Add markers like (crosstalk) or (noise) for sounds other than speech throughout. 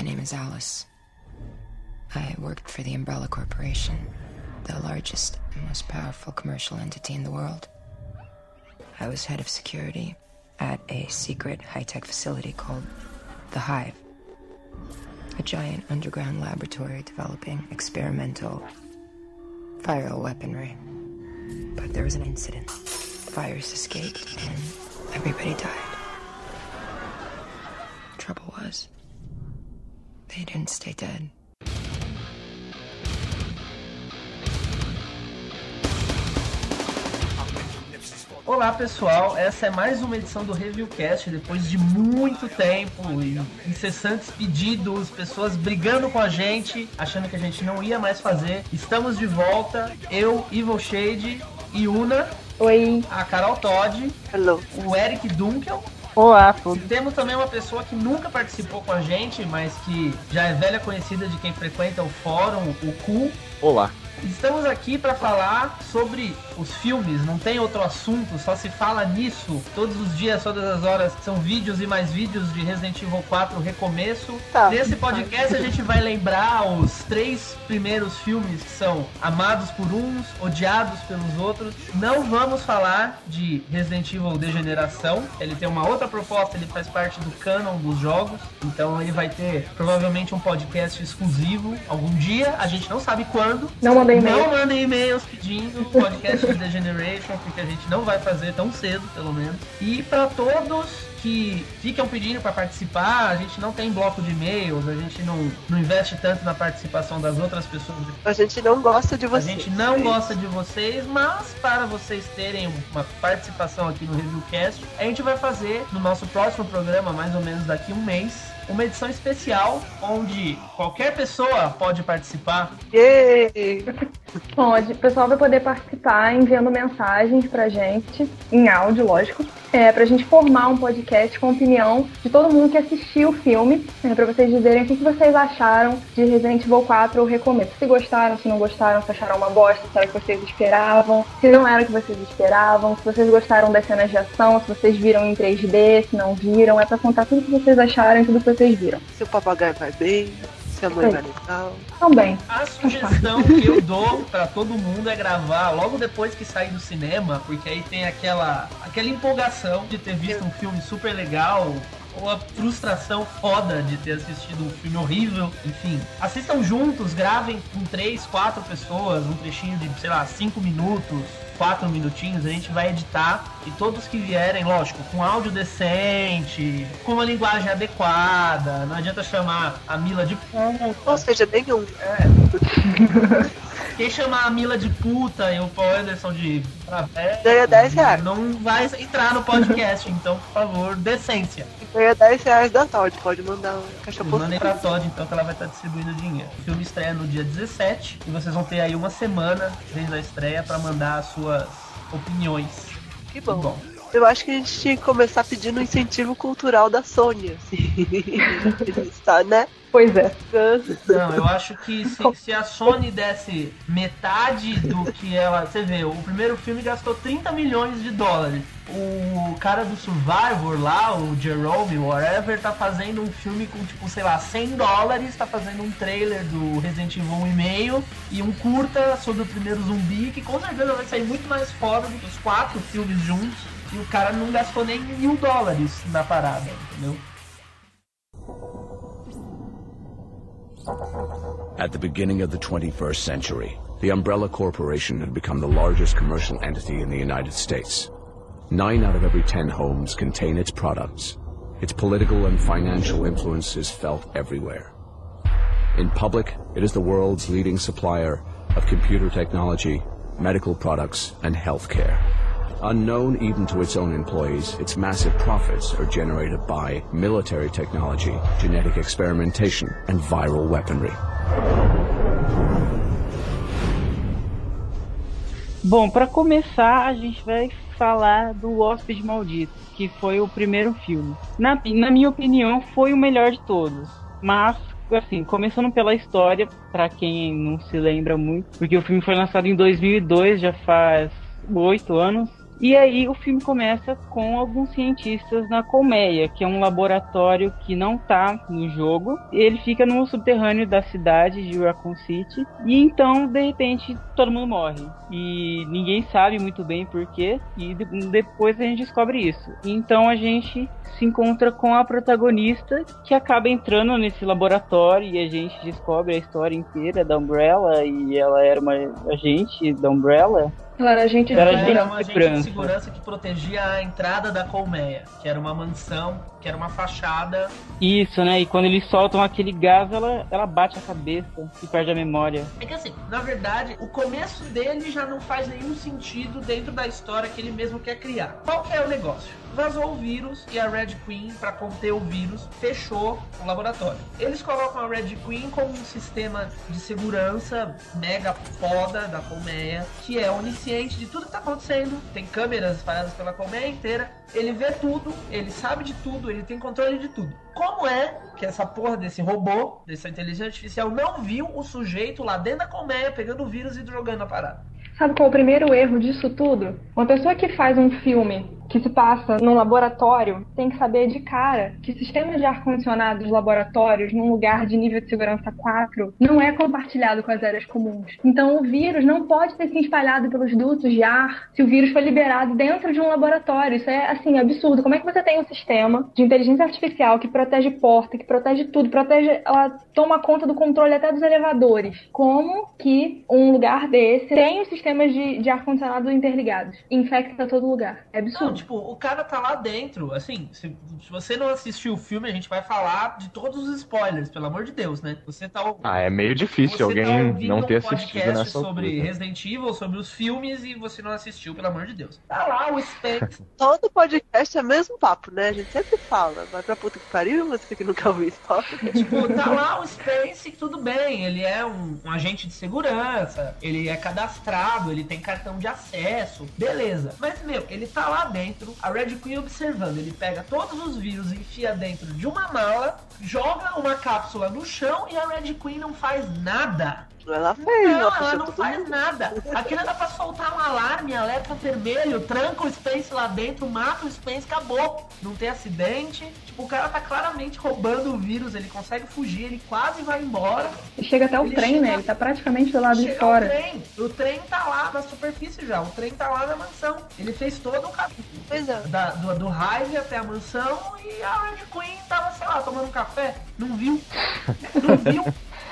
My name is Alice. I worked for the Umbrella Corporation, the largest and most powerful commercial entity in the world. I was head of security at a secret high tech facility called The Hive, a giant underground laboratory developing experimental viral weaponry. But there was an incident. The virus escaped and everybody died. Trouble was, they didn't stay dead. Olá pessoal, essa é mais uma edição do Reviewcast. Depois de muito tempo e incessantes pedidos, pessoas brigando com a gente, achando que a gente não ia mais fazer, estamos de volta. Eu, Evil Shade e Una. Oi. A Carol Todd. Hello. O Eric Dunkel. Olá, tudo. Temos também uma pessoa que nunca participou com a gente, mas que já é velha conhecida de quem frequenta o fórum, o Cu. Olá. Estamos aqui para falar sobre os filmes, não tem outro assunto, só se fala nisso. Todos os dias, todas as horas, são vídeos e mais vídeos de Resident Evil 4 Recomeço. Tá. Nesse podcast a gente vai lembrar os três primeiros filmes que são amados por uns, odiados pelos outros. Não vamos falar de Resident Evil Degeneração, ele tem uma outra proposta, ele faz parte do canon dos jogos, então ele vai ter provavelmente um podcast exclusivo algum dia, a gente não sabe quando. Não mandei e-mail. Não mandem e-mails pedindo podcast de Degeneration, porque a gente não vai fazer tão cedo, pelo menos. E para todos que ficam pedindo para participar, a gente não tem bloco de e-mails, a gente não, não investe tanto na participação das outras pessoas. A gente não gosta de A você. gente não gosta de vocês, mas para vocês terem uma participação aqui no Reviewcast, a gente vai fazer no nosso próximo programa, mais ou menos daqui a um mês, uma edição especial onde qualquer pessoa pode participar. Yay! Pode. O pessoal vai poder participar enviando mensagens pra gente, em áudio, lógico, é, pra gente formar um podcast com a opinião de todo mundo que assistiu o filme, é, pra vocês dizerem o que, vocês acharam de Resident Evil 4 ou Recomeço. Se gostaram, se não gostaram, se acharam uma bosta, se era o que vocês esperavam, se não era o que vocês esperavam, se vocês gostaram das cenas de ação, se vocês viram em 3D, se não viram, é pra contar tudo o que vocês acharam tudo que vocês viram. Se o papagaio vai bem, se a mãe vai legal. Também. A sugestão que eu dou pra todo mundo é gravar logo depois que sair do cinema, porque aí tem aquela, aquela empolgação de ter visto um filme super legal. Ou a frustração foda de ter assistido um filme horrível. Enfim, assistam juntos, gravem com três, quatro pessoas, um trechinho de, sei lá, cinco minutos, quatro minutinhos. A gente vai editar e todos que vierem, lógico, com áudio decente, com uma linguagem adequada. Não adianta chamar a Mila de puta. Ou seja, nenhum. (laughs) Quem chamar a Mila de puta e o Paul Anderson de travesti Ganha 10 reais. não vai entrar no podcast, então, por favor, decência. Ganha 10 reais da Todd. Pode mandar um caixa Mandem pra Todd, então, que ela vai estar distribuindo dinheiro. O filme estreia no dia 17 e vocês vão ter aí uma semana desde a estreia pra mandar as suas opiniões. Que bom. Bom, Eu acho que a gente tinha que começar pedindo um incentivo cultural da Sony, assim. (laughs) Está, né? Pois é. Não, eu acho que se, se a Sony desse metade do que ela. Você vê, o primeiro filme gastou 30 milhões de dólares. O cara do Survivor lá, o Jerome, whatever, tá fazendo um filme com, tipo, sei lá, 100 dólares, tá fazendo um trailer do Resident Evil 1,5 e um curta sobre o primeiro zumbi, que com certeza vai sair muito mais foda do que os quatro filmes juntos. E o cara não gastou nem mil dólares na parada, entendeu? At the beginning of the 21st century, the Umbrella Corporation had become the largest commercial entity in the United States. Nine out of every ten homes contain its products. Its political and financial influence is felt everywhere. In public, it is the world's leading supplier of computer technology, medical products, and healthcare. Unknown even to its own employees, its massive profits are generated by military technology, genetic experimentation, and viral weaponry. Bom, pra começar, a gente vai falar do Hóspede Maldito, que foi o primeiro filme. Na, na minha opinião, foi o melhor de todos. Mas, assim, começando pela história, pra quem não se lembra muito, porque o filme foi lançado em 2002, já faz oito anos. E aí o filme começa com alguns cientistas na colmeia, que é um laboratório que não tá no jogo. Ele fica no subterrâneo da cidade de Raccoon City. E então, de repente, todo mundo morre. E ninguém sabe muito bem porquê. E depois a gente descobre isso. Então a gente se encontra com a protagonista que acaba entrando nesse laboratório e a gente descobre a história inteira da Umbrella e ela era uma agente da Umbrella era agente de ela era uma agente de segurança que protegia a entrada da colmeia, que era uma mansão, que era uma fachada. Isso, né? E quando eles soltam aquele gás, ela, ela bate a cabeça e perde a memória. É que assim, na verdade, o começo dele já não faz nenhum sentido dentro da história que ele mesmo quer criar. Qual que é o negócio? Vazou o vírus e a Red Queen, para conter o vírus, fechou o laboratório. Eles colocam a Red Queen como um sistema de segurança mega foda da colmeia, que é onisciente de tudo que tá acontecendo. Tem câmeras espalhadas pela colmeia inteira. Ele vê tudo, ele sabe de tudo, ele tem controle de tudo. Como é que essa porra desse robô, dessa inteligência artificial, não viu o sujeito lá dentro da colmeia pegando o vírus e jogando a parada? Sabe qual é o primeiro erro disso tudo? Uma pessoa que faz um filme que se passa num laboratório tem que saber de cara que sistemas de ar-condicionado dos laboratórios, num lugar de nível de segurança 4, não é compartilhado com as áreas comuns. Então o vírus não pode ter se espalhado pelos dutos de ar se o vírus foi liberado dentro de um laboratório. Isso é, assim, absurdo. Como é que você tem um sistema de inteligência artificial que protege porta, que protege tudo, protege, ela toma conta do controle até dos elevadores? Como que um lugar desse tem os sistemas de, de ar-condicionado interligados? Infecta todo lugar. É absurdo. Não, tipo, o cara tá lá dentro. Assim, se, se, você não assistiu o filme, a gente vai falar de todos os spoilers, pelo amor de Deus, né? Você tá. Ah, é meio difícil alguém tá não ter um assistido nessa sobre altura. Resident Evil, sobre os filmes e você não assistiu, pelo amor de Deus. Tá lá o Spence. (laughs) Todo podcast é o mesmo papo, né? A gente sempre fala. Vai pra puta que pariu, você que nunca ouviu spoiler. tipo, tá lá o Spence, tudo bem. Ele é um, um agente de segurança, ele é cadastrado, ele tem cartão de acesso. Beleza. Mas, meu, ele tá lá dentro dentro, a Red Queen observando. Ele pega todos os vírus, enfia dentro de uma mala, joga uma cápsula no chão e a Red Queen não faz nada. Ela fez, não, ela, ela não faz mundo. nada. Aquilo era pra soltar um alarme, alerta vermelho, tranca o Spence lá dentro, mata o Spence, acabou. Não tem acidente. Tipo, o cara tá claramente roubando o vírus, ele consegue fugir, ele quase vai embora. E chega até o ele trem, chega, né? Ele tá praticamente do lado de fora. O trem. o trem tá lá na superfície já, o trem tá lá na mansão. Ele fez todo o caminho. Pois é. Da, do, do Hive até a mansão e a Red Queen tava, sei lá, tomando um café. Não viu. (laughs) Não viu.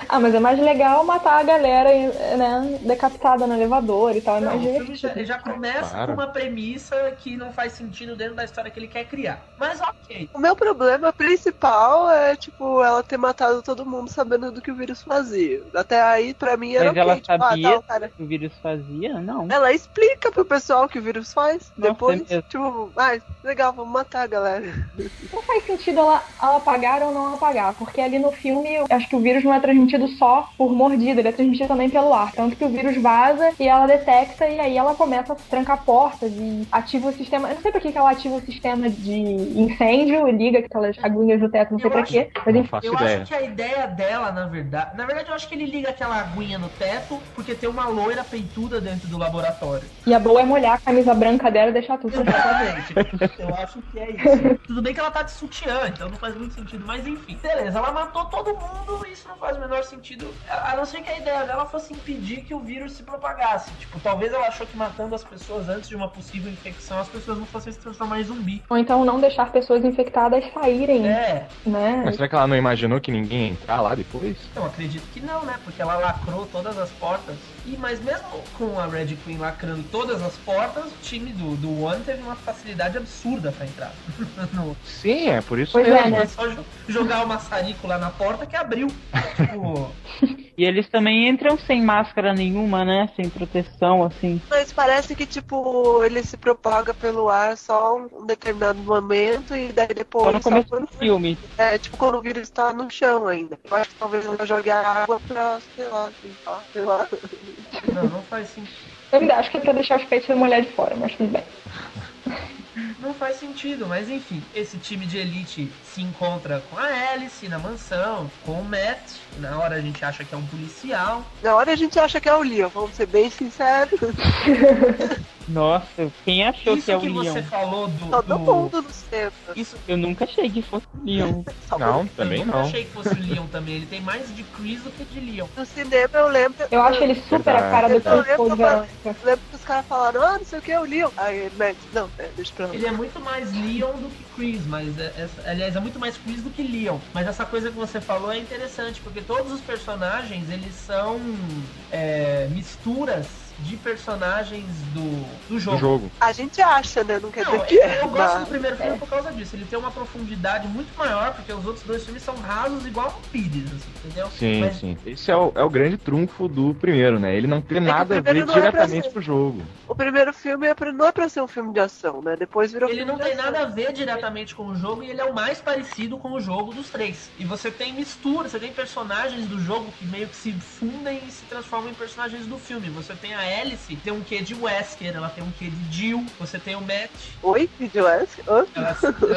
Ah, mas é mais legal matar a galera, né, decapitada no elevador e tal. É não, mais o filme já, já começa claro. com uma premissa que não faz sentido dentro da história que ele quer criar. Mas ok. O meu problema principal é, tipo, ela ter matado todo mundo sabendo do que o vírus fazia. Até aí, pra mim, era Mas okay. ela tipo, ah, sabia tá, cara... que o vírus fazia? Não. Ela explica pro pessoal o que o vírus faz. Nossa, depois, é tipo, ah, legal, vamos matar a galera. Não faz sentido ela, ela apagar ou não apagar, porque ali no filme, eu acho que o vírus não é transmitido só por mordida, ele é transmitido também pelo ar. Tanto que o vírus vaza e ela detecta e aí ela começa a trancar portas e ativa o sistema. Eu não sei por que, que ela ativa o sistema de incêndio e liga aquelas aguinhas do teto, não sei eu pra acho, quê. Mas, enfim. eu ideia. acho que a ideia dela, na verdade. Na verdade, eu acho que ele liga aquela aguinha no teto porque tem uma loira peituda dentro do laboratório. E a boa é molhar a camisa branca dela e deixar tudo Exatamente. eu acho que é isso. Tudo bem que ela tá de sutiã, então não faz muito sentido, mas enfim. Beleza, ela matou todo mundo e isso não faz o menor sentido. A não ser que a ideia dela fosse impedir que o vírus se propagasse. Tipo, talvez ela achou que matando as pessoas antes de uma possível infecção, as pessoas não fossem se transformar em zumbi. Ou então não deixar pessoas infectadas saírem. É. Né? Mas será que ela não imaginou que ninguém ia entrar lá depois? Eu acredito que não, né? Porque ela lacrou todas as portas. E, mas mesmo com a Red Queen lacrando todas as portas, o time do, do One teve uma facilidade absurda pra entrar. (laughs) no... Sim, é por isso pois mesmo. É, né? Só jogar o maçarico lá na porta que abriu. tipo... (laughs) E eles também entram sem máscara nenhuma, né? Sem proteção, assim. Mas parece que, tipo, ele se propaga pelo ar só um determinado momento e daí depois. Só no começo do filme. É, tipo, quando o vírus tá no chão ainda. Eu acho que talvez ela jogue a água pra, sei lá, assim, tá, sei lá. Não, não faz sentido. Eu ainda acho que é pra deixar os peitos da mulher de fora, mas tudo bem. (laughs) Não faz sentido, mas enfim, esse time de elite se encontra com a Alice na mansão, com o Matt, na hora a gente acha que é um policial. Na hora a gente acha que é o Leon, vamos ser bem sinceros. (laughs) Nossa, quem achou Isso que é o que Leon? você falou do. Todo do- mundo no cinema. Isso Eu nunca achei que fosse o Leon. (laughs) Não, eu também nunca não. achei que fosse o Leon também. Ele tem mais de Chris do que de Leon. No cinema eu lembro. Eu acho ele super a cara do Eu Chris eu lembro que os caras falaram, ah, não sei o que, é o Leon. Aí, Max, não, é, deixa pra lá. Ele é muito mais Leon do que Chris, mas é, é- aliás, é muito mais Chris do que Leon. Mas essa coisa que você falou é interessante, porque todos os personagens, eles são é, misturas de personagens do, do jogo. Do jogo. A gente acha, né? Não quer Não, dizer que eu, é. eu gosto do primeiro filme por causa disso. Ele tem uma profundidade muito maior, porque os outros dois filmes são rasos igual um Pires, assim, entendeu? Sim, Mas sim. Esse é o, é o grande trunfo do primeiro, né? Ele não tem que nada a ver é diretamente ser- pro jogo. O primeiro filme é pra, não é pra ser um filme de ação, né? Depois virou Ele filme não de tem ação. nada a ver diretamente com o jogo e ele é o mais parecido com o jogo dos três. E você tem mistura, você tem personagens do jogo que meio que se fundem e se transformam em personagens do filme. Você tem a Alice, tem um quê de Wesker, ela tem um quê de Jill, você tem o Matt, Oi, Video Ask? Hã? ela, é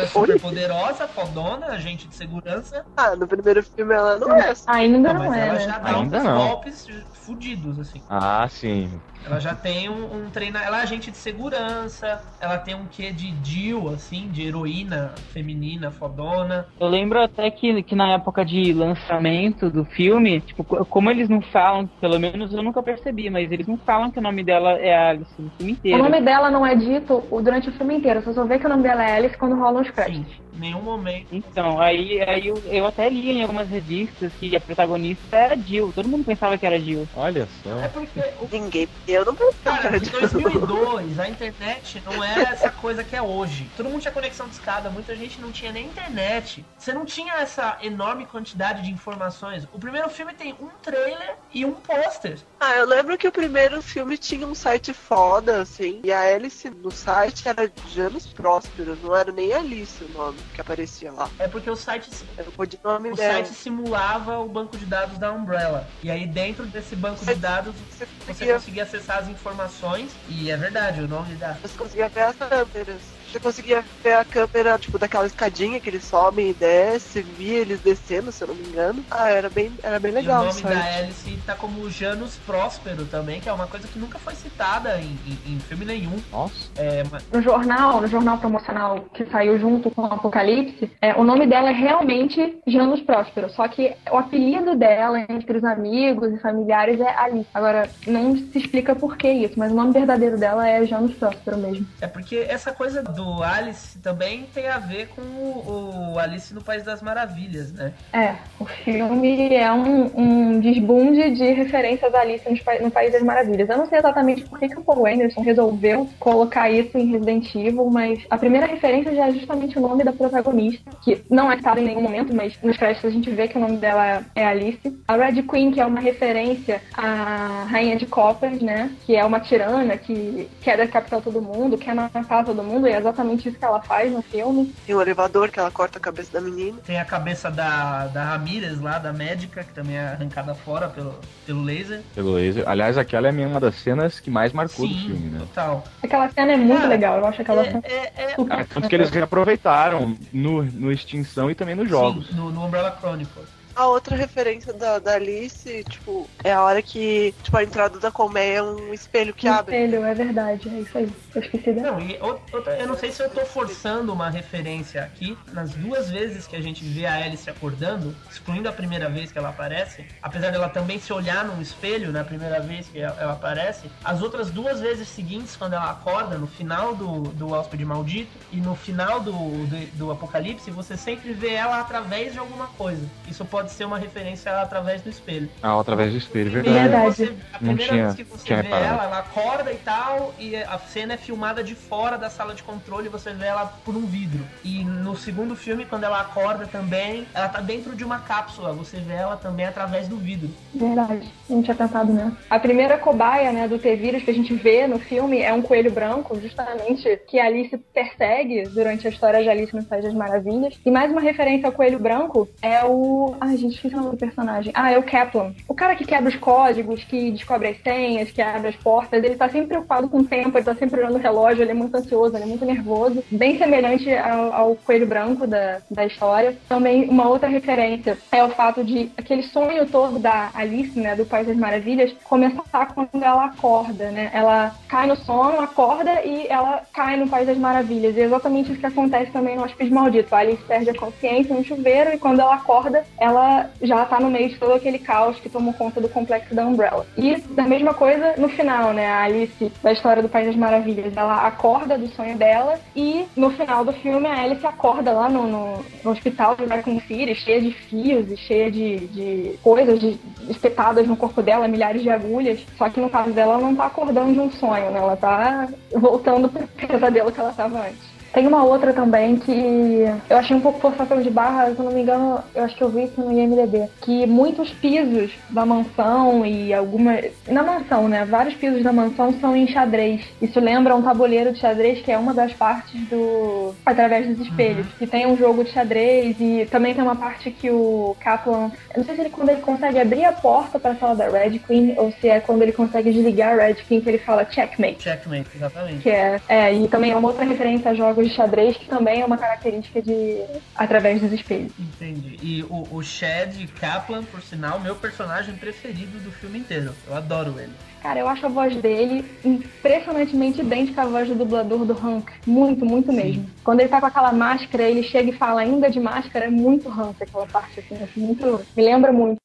super (laughs) poderosa, fodona, agente de segurança. Ah, no primeiro filme ela não é assim. Ainda mas não é, ela já dá Ainda uns não. golpes fudidos, assim. Ah, sim. Ela já tem um, um treinar. Ela é agente de segurança. Ela tem um quê de Jill, assim, de heroína feminina, fodona. Eu lembro até que, que na época de lançamento do filme, tipo, co- como eles não falam, pelo menos eu nunca percebi, mas eles não falam que o nome dela é Alice no filme O inteiro. nome dela não é dito o- durante o filme inteiro, você só vê que o nome dela é Alice quando rolam os créditos. Sim, nenhum momento. Então, aí, aí eu, eu até li em algumas revistas que a protagonista era Jill. Todo mundo pensava que era Jill. Olha É só. porque o Ninguém. Eu não pensava Cara, em de 2002 a internet não era essa coisa que é hoje. Todo mundo tinha conexão de escada, muita gente não tinha nem internet. Você não tinha essa enorme quantidade de informações. O primeiro filme tem um trailer e um pôster. Ah, eu lembro que o primeiro filme tinha um site foda, assim, e a Alice no site era Janus Próspero, não era nem Alice o nome que aparecia lá. É porque o site, Era o codinome o dela. site simulava o banco de dados da Umbrella. E aí dentro desse banco de dados Você você conseguia, conseguia acessar as informações. E é verdade, o nome da. você conseguia ver as câmeras. Você conseguia ver a câmera, tipo, daquela escadinha que eles sobem e descem, via eles descendo, se eu não me engano. Ah, era bem, era bem legal e o nome site. da Alice tá como Janus Próspero também, que é uma coisa que nunca foi citada em, em- em filme nenhum. Nossa. É, mas- No jornal, no jornal promocional que saiu junto com o Apocalipse, é, o nome dela é realmente Janus Próspero, só que o apelido dela entre os amigos e familiares é Alice. Agora, não se explica por que isso, mas o nome verdadeiro dela é Janus Próspero mesmo. É porque essa coisa do Alice também tem a ver com o, o Alice no País das Maravilhas, né? É, o filme é um, um desbunde de referências a Alice pa- no País das Maravilhas. Eu não sei exatamente por que, que o Paul Anderson resolveu colocar isso em Resident Evil, mas a primeira referência já é justamente o nome da protagonista, que não é citado em nenhum momento, mas nos créditos a gente vê que o nome dela é Alice. A Red Queen, que é uma referência à Rainha de Copas, né? Que é uma tirana que quer decapitar todo mundo, quer matar todo mundo, e é exatamente isso que ela faz no filme. Tem um elevador que ela corta a cabeça da menina. Tem a cabeça da, da Ramirez lá, da médica, que também é arrancada fora pelo, pelo laser. Pelo laser. Aliás, aquela é uma das cenas que mais marcou do Sim, filme, né? total. Aquela cena é muito legal, eu acho aquela É, cena é, é- super Ah, tanto que eles reaproveitaram no, no Extinção e também nos jogos. Sim, no, no Umbrella Chronicles. A outra referência da, da Alice, tipo, é a hora que, tipo, a entrada da colmeia é um espelho que Um abre. espelho, é verdade, é isso aí. Eu esqueci dela. Não, e ou- outra, eu não sei se eu tô forçando uma referência aqui. Nas duas vezes que a gente vê a Alice acordando, excluindo a primeira vez que ela aparece, apesar dela também se olhar num espelho na primeira vez que ela, ela aparece, as outras duas vezes seguintes, quando ela acorda, no final do, do Hóspede Maldito e no final do, do, do Apocalipse, você sempre vê ela através de alguma coisa. Isso pode ser uma referência através do espelho. Ah, através do espelho, Primeiro verdade. Verdade. você- a Não primeira tinha- vez que você vê reparado. ela, ela acorda e tal, e a cena é filmada de fora da sala de controle e você vê ela por um vidro. E no segundo filme, quando ela acorda também, ela tá dentro de uma cápsula, você vê ela também através do vidro. Verdade, não tinha pensado nisso. A primeira cobaia, né, do T-Vírus que a gente vê no filme é um coelho branco, justamente, que a Alice persegue durante a história de Alice no País das Maravilhas. E mais uma referência ao coelho branco é o... Ai, Ai, gente, esqueci o nome do personagem. Ah, é o Kaplan. O cara que quebra os códigos, que descobre as senhas, que abre as portas, ele tá sempre preocupado com o tempo, ele tá sempre olhando o relógio, ele é muito ansioso, ele é muito nervoso. Bem semelhante ao, ao Coelho Branco da, da história. Também uma outra referência é o fato de aquele sonho todo da Alice, né, do País das Maravilhas, começar quando ela acorda, né? Ela cai no sono, acorda e ela cai no País das Maravilhas. E é exatamente isso que acontece também no Hóspede Maldito. A Alice perde a consciência no chuveiro e quando ela acorda, ela já tá no meio de todo aquele caos que tomou conta do complexo da Umbrella. E da mesma coisa no final, né? A Alice, da história do País das Maravilhas, ela acorda do sonho dela e no final do filme a Alice acorda lá no, no, no hospital de Raccoon City, cheia de fios e cheia de, de coisas de, espetadas no corpo dela, milhares de agulhas. Só que no caso dela, ela não tá acordando de um sonho, né? Ela tá voltando pro pesadelo que ela tava antes. Tem uma outra também que eu achei um pouco forçação de barra, se eu não me engano, eu acho que eu vi isso no IMDB. Que muitos pisos da mansão e alguma. Na mansão, né? Vários pisos da mansão são em xadrez. Isso lembra um tabuleiro de xadrez, que é uma das partes do. Através dos espelhos. Que tem um jogo de xadrez e também tem uma parte que o Kaplan. Eu não sei se ele quando ele consegue abrir a porta pra sala da Red Queen ou se é quando ele consegue desligar a Red Queen que ele fala checkmate. Checkmate, exatamente. Que é, é, e também é uma outra referência a jogos de xadrez, que também é uma característica de através dos espelhos. Entendi. E o, o Chad Kaplan, por sinal, meu personagem preferido do filme inteiro. Eu adoro ele. Cara, eu acho a voz dele impressionantemente idêntica à voz do dublador do Hank. Muito, muito mesmo. Quando ele tá com aquela máscara, ele chega e fala ainda de máscara, é muito Hank aquela parte, assim, acho muito. Me lembra muito.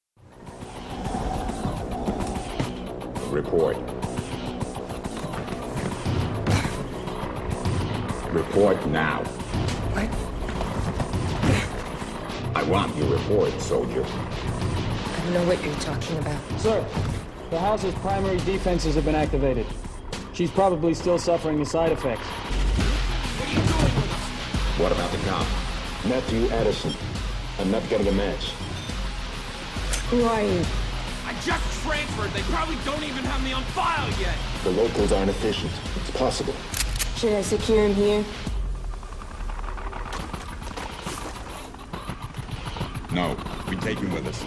Report. Report now. What? I want your report, soldier. I don't know what you're talking about. Sir, the house's primary defenses have been activated. She's probably still suffering the side effects. What about the cop? Matthew Addison. I'm not getting a match. Who are you? I just transferred. They probably don't even have me on file yet. The locals aren't efficient. It's possible. Should I secure him here? No, we take him with us.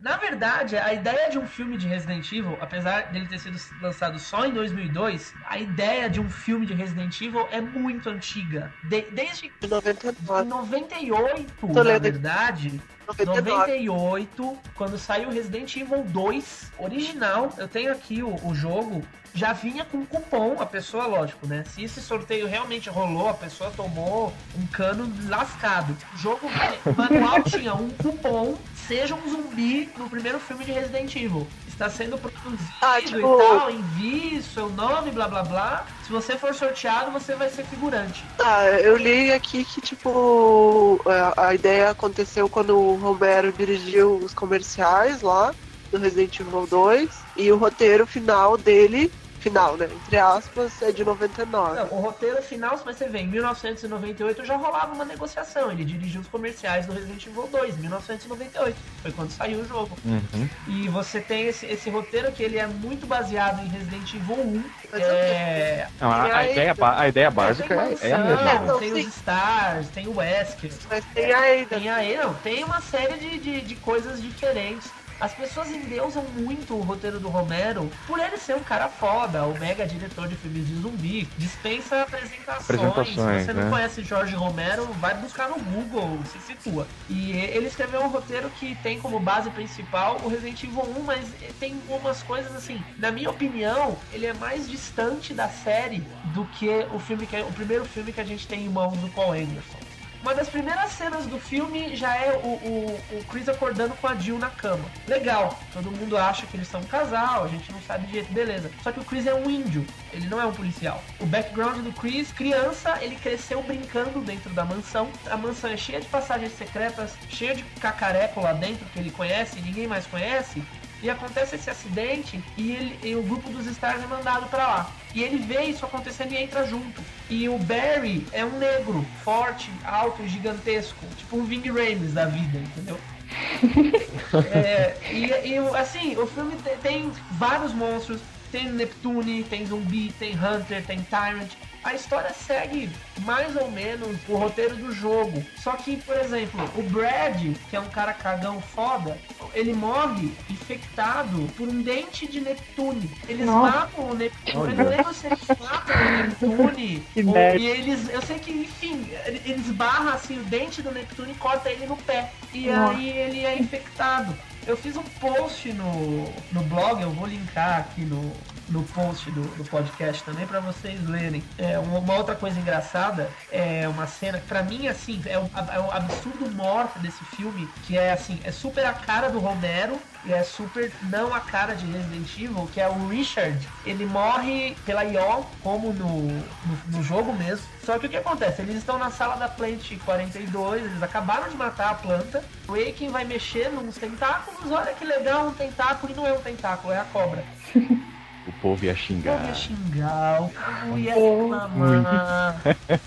Na verdade, a ideia de um filme de Resident Evil, apesar dele ter sido lançado só em 2002, a ideia de um filme de Resident Evil é muito antiga. De- desde De 99. 98, Tô na verdade. 99. 98, quando saiu Resident Evil 2 original, eu tenho aqui o, o jogo, já vinha com cupom, a pessoa, lógico, né? Se esse sorteio realmente rolou, a pessoa tomou um cano lascado. O jogo, manual (laughs) tinha um cupom, seja um zumbi no primeiro filme de Resident Evil. Está sendo produzido Ah, tipo- e tal, envie seu nome, blá blá blá. Se você for sorteado, você vai ser figurante. Ah, eu li aqui que, tipo, a, a ideia aconteceu quando o Romero dirigiu os comerciais lá do Resident Evil 2 e o roteiro final dele, final, né, entre aspas, é de 99. Não, o roteiro final, se você vê, em 1998 já rolava uma negociação. Ele dirigiu os comerciais do Resident Evil 2, em 1998. Foi quando saiu o jogo. Uhum. E você tem esse, esse roteiro que ele é muito baseado em Resident Evil 1. Mas É, Não, a, a aí- ideia, a ideia básica tem é, mansão, é a mesma. Não, tem os Stars, tem o Wesker. Mas tem a Ada. Tem aí, não, tem uma série de, de, de coisas diferentes. As pessoas endeusam muito o roteiro do Romero por ele ser um cara foda, o mega diretor de filmes de zumbi. Dispensa apresentações. Apresentações, Se você não né? conhece Jorge Romero, vai buscar no Google, se situa. E ele escreveu um roteiro que tem como base principal o Resident Evil 1, mas tem umas coisas assim, na minha opinião, ele é mais distante da série do que o filme que é, o primeiro filme que a gente tem em mãos do Paul Anderson. Uma das primeiras cenas do filme já é o, o, o Chris acordando com a Jill na cama. Legal, todo mundo acha que eles são um casal, a gente não sabe de jeito, beleza. Só que o Chris é um índio, ele não é um policial. O background do Chris, criança, ele cresceu brincando dentro da mansão. A mansão é cheia de passagens secretas, cheia de cacareco lá dentro que ele conhece e ninguém mais conhece. E acontece esse acidente e, ele, e o grupo dos Stars é mandado pra lá. E ele vê isso acontecendo e entra junto. E o Barry é um negro, forte, alto, gigantesco, tipo um Ving Rames da vida, entendeu? (laughs) É, e, e, assim, o filme te- tem vários monstros. Tem Neptune, tem zumbi, tem Hunter, tem Tyrant. A história segue mais ou menos o roteiro do jogo. Só que, por exemplo, o Brad, que é um cara cagão foda, ele morre infectado por um dente de Neptune. Eles Nossa. matam o Neptune. Eu não lembro se eles matam o Neptune. (laughs) Que ou- e eles. Eu sei que, enfim, ele- eles barram assim o dente do Neptune e corta ele no pé. E Nossa. aí ele é infectado. Eu fiz um post no, no blog, eu vou linkar aqui no, no post do, do podcast também para vocês lerem. É, uma, outra coisa engraçada é uma cena que pra mim assim é um, é um absurdo morte desse filme que é assim é super a cara do Romero e é super não a cara de Resident Evil que é o Richard. Ele morre pela IO como no, no, no jogo mesmo. Só que o que acontece? Eles estão na sala da Plant 42 eles acabaram de matar a planta. O Aiken vai mexer nos tentáculos. Olha que legal um tentáculo e não é um tentáculo é a cobra (laughs) O povo ia xingar. ia xingar, o povo ia reclamar.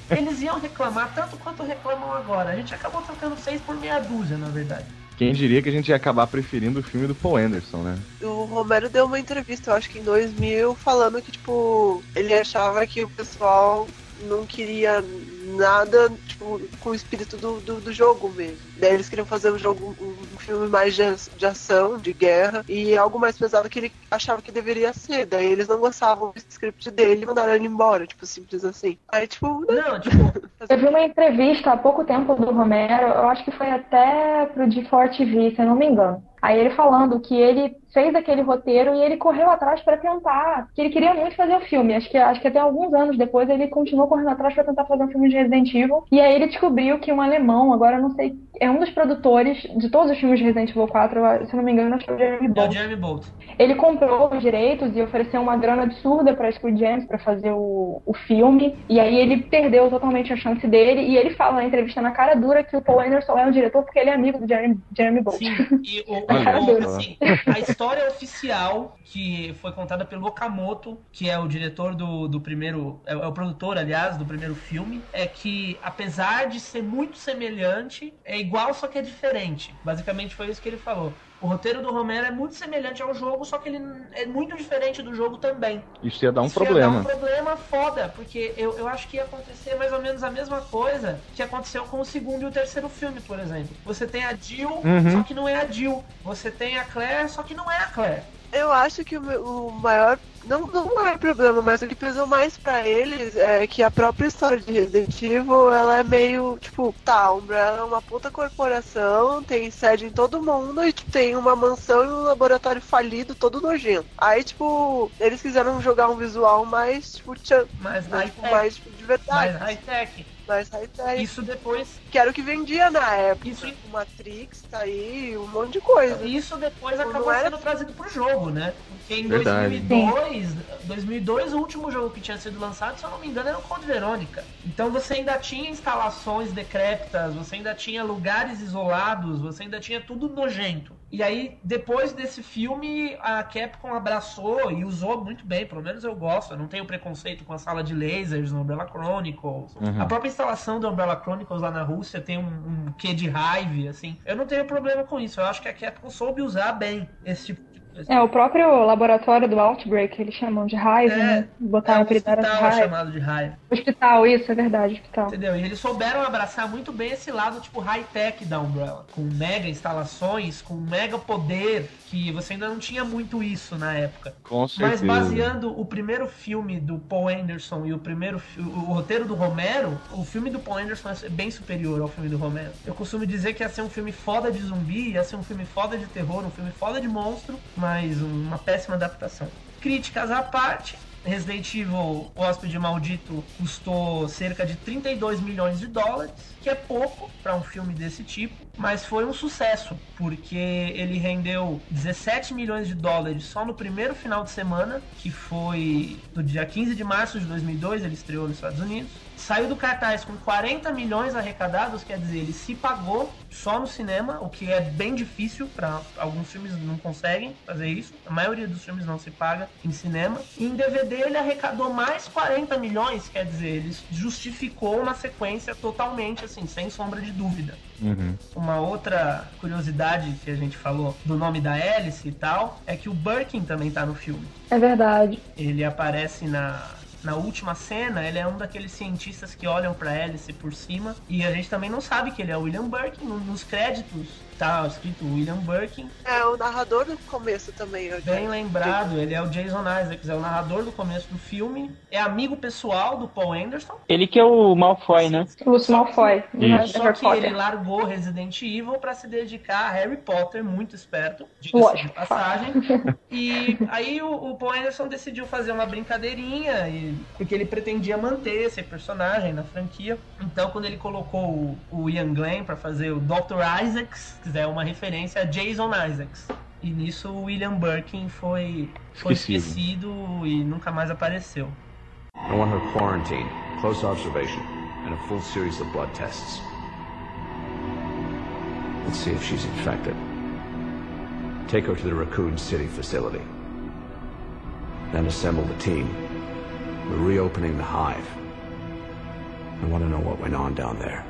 Eles iam reclamar tanto quanto reclamam agora. A gente acabou trocando seis por meia dúzia, na verdade. Quem diria que a gente ia acabar preferindo o filme do Paul Anderson, né? O Romero deu uma entrevista, eu acho que em 2000, falando que, tipo, ele achava que o pessoal não queria nada, tipo, com o espírito do, do, do jogo mesmo. Daí eles queriam fazer um jogo, um, um filme mais de, de ação, de guerra, e algo mais pesado que ele achava que deveria ser. Daí eles não gostavam do script dele e mandaram ele embora, tipo, simples assim. Aí, tipo, né? Não, tipo, (laughs) Eu vi uma entrevista há pouco tempo do Romero, eu acho que foi até pro D4 TV, se eu não me engano. Aí ele falando que ele fez aquele roteiro e ele correu atrás para tentar, que ele queria muito fazer o filme. Acho que, acho que até alguns anos depois ele continuou correndo atrás para tentar fazer um filme de Resident Evil. E aí ele descobriu que um alemão, agora eu não sei, é um dos produtores de todos os filmes de Resident Evil 4, eu- se eu não me engano, acho que é o Jeremy é o Bolt. Jeremy Bolt. Ele comprou os direitos e ofereceu uma grana absurda para Screen Gems para fazer o, o filme. E aí ele perdeu totalmente a chance dele. E ele fala na entrevista na cara dura que o Paul Anderson é o diretor porque ele é amigo do Jeremy, Jeremy Bolt. Sim, e o, (laughs) o- dele. assim, a história oficial que foi contada pelo Okamoto, que é o diretor do, do primeiro. É, é o produtor, aliás, do primeiro filme, é que apesar de ser muito semelhante, é igual, só que é diferente. Basicamente foi isso que ele falou. O roteiro do Romero é muito semelhante ao jogo, só que ele é muito diferente do jogo também. Isso ia dar um Isso ia dar um problema. problema foda, porque eu, eu acho que ia acontecer mais ou menos a mesma coisa que aconteceu com o segundo e o terceiro filme, por exemplo. Você tem a Jill, Uhum. só que não é a Jill. Você tem a Claire, só que não é a Claire. Eu acho que o, o maior. Não, não o maior problema, mas o que pesou mais pra eles é que a própria história de Resident Evil ela é meio tipo, tá, a Umbrella é uma puta corporação, tem sede em todo mundo e tipo, tem uma mansão e um laboratório falido todo nojento. Aí, tipo, eles quiseram jogar um visual mais, tipo, tchan, Mas né, tipo, mais tipo, de verdade. Mais high-tech. Mais high-tech. Isso depois. Que era o que vendia na época. Isso, O Matrix tá aí, um monte de coisa. isso depois Não acabou era- sendo trazido pro jogo, né? Porque em Verdade. 2002, 2002, o último jogo que tinha sido lançado, se eu não me engano, era o Code Verônica. Então você ainda tinha instalações decrépitas, você ainda tinha lugares isolados, você ainda tinha tudo nojento. E aí, depois desse filme, a Capcom abraçou e usou muito bem, pelo menos eu gosto. Eu não tenho preconceito com a sala de lasers no Umbrella Chronicles. Uhum. A própria instalação do Umbrella Chronicles lá na Rússia tem um, um quê de raiva, assim. Eu não tenho problema com isso. Eu acho que a Capcom soube usar bem esse tipo. É, o próprio laboratório do Outbreak, eles chamam de Hive, É, né? É, Botaram o o hospital é Hive. chamado de raiva. Hospital, isso, é verdade, hospital. Entendeu? E eles souberam abraçar muito bem esse lado, tipo, high-tech da Umbrella. Com mega instalações, com mega poder, que você ainda não tinha muito isso na época. Com Mas certeza. baseando o primeiro filme do Paul Anderson e o primeiro o roteiro do Romero, o filme do Paul Anderson é bem superior ao filme do Romero. Eu costumo dizer que ia ser um filme foda de zumbi, ia ser um filme foda de terror, um filme foda de monstro, mas uma péssima adaptação. Críticas à parte, Resident Evil Hóspede Maldito custou cerca de 32 milhões de dólares, que é pouco para um filme desse tipo, mas foi um sucesso, porque ele rendeu 17 milhões de dólares só no primeiro final de semana, que foi no dia 15 de março de 2002, ele estreou nos Estados Unidos. Saiu do cartaz com 40 milhões arrecadados, quer dizer, ele se pagou só no cinema, o que é bem difícil para alguns filmes não conseguem fazer isso. A maioria dos filmes não se paga em cinema. E em DVD ele arrecadou mais 40 milhões, quer dizer, ele justificou uma sequência totalmente assim, sem sombra de dúvida. Uhum. Uma outra curiosidade que a gente falou do nome da Alice e tal, é que o Birkin também tá no filme. É verdade. Ele aparece na, na última cena, ele é um daqueles cientistas que olham pra hélice por cima. E a gente também não sabe que ele é o William Birkin. No- Nos créditos tá escrito William Birkin. É o narrador do começo também. eu Bem já- lembrado, ele é o Jason Isaacs, é o narrador do começo do filme. É amigo pessoal do Paul Anderson. Ele que é o Malfoy, né? Lúcio Malfoy. Só que ele largou Resident Evil pra se dedicar a Harry Potter, muito esperto, diga-se de Lógico. passagem. E aí o, o Paul Anderson decidiu fazer uma brincadeirinha, e, porque ele pretendia manter esse personagem na franquia. Então, quando ele colocou o, o Ian Glenn pra fazer o Dr. Isaacs, que é uma referência a Jason Isaacs. E nisso o William Birkin foi, foi Esquecido. esquecido e nunca mais apareceu. I want her quarantined, close observation, and a full series of blood tests. Let's see if she's infected. Take her to the Raccoon City facility. Then assemble the team. We're reopening the hive. I want to know what went on down there.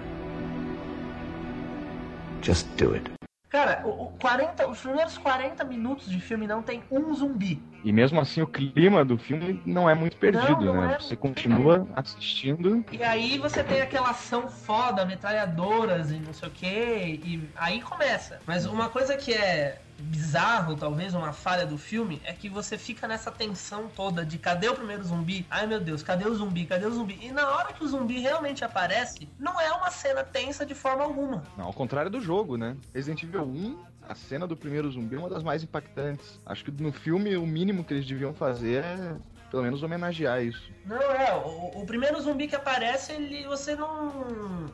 Just do it. Cara, o, o 40, os primeiros 40 minutos de filme não tem um zumbi. E mesmo assim o clima do filme não é muito perdido, Não, não né? é. Você continua assistindo. E aí você tem aquela ação foda, metralhadoras e não sei o que, e aí começa. Mas uma coisa que é bizarro, talvez, uma falha do filme, é que você fica nessa tensão toda de cadê o primeiro zumbi? Ai meu Deus, cadê o zumbi? Cadê o zumbi? E na hora que o zumbi realmente aparece, não é uma cena tensa de forma alguma. Não, ao contrário do jogo, né? Resident Evil 1, a cena do primeiro zumbi é uma das mais impactantes. Acho que no filme o mínimo que eles deviam fazer é pelo menos homenagear isso. Não, é, o, o primeiro zumbi que aparece, ele, você não,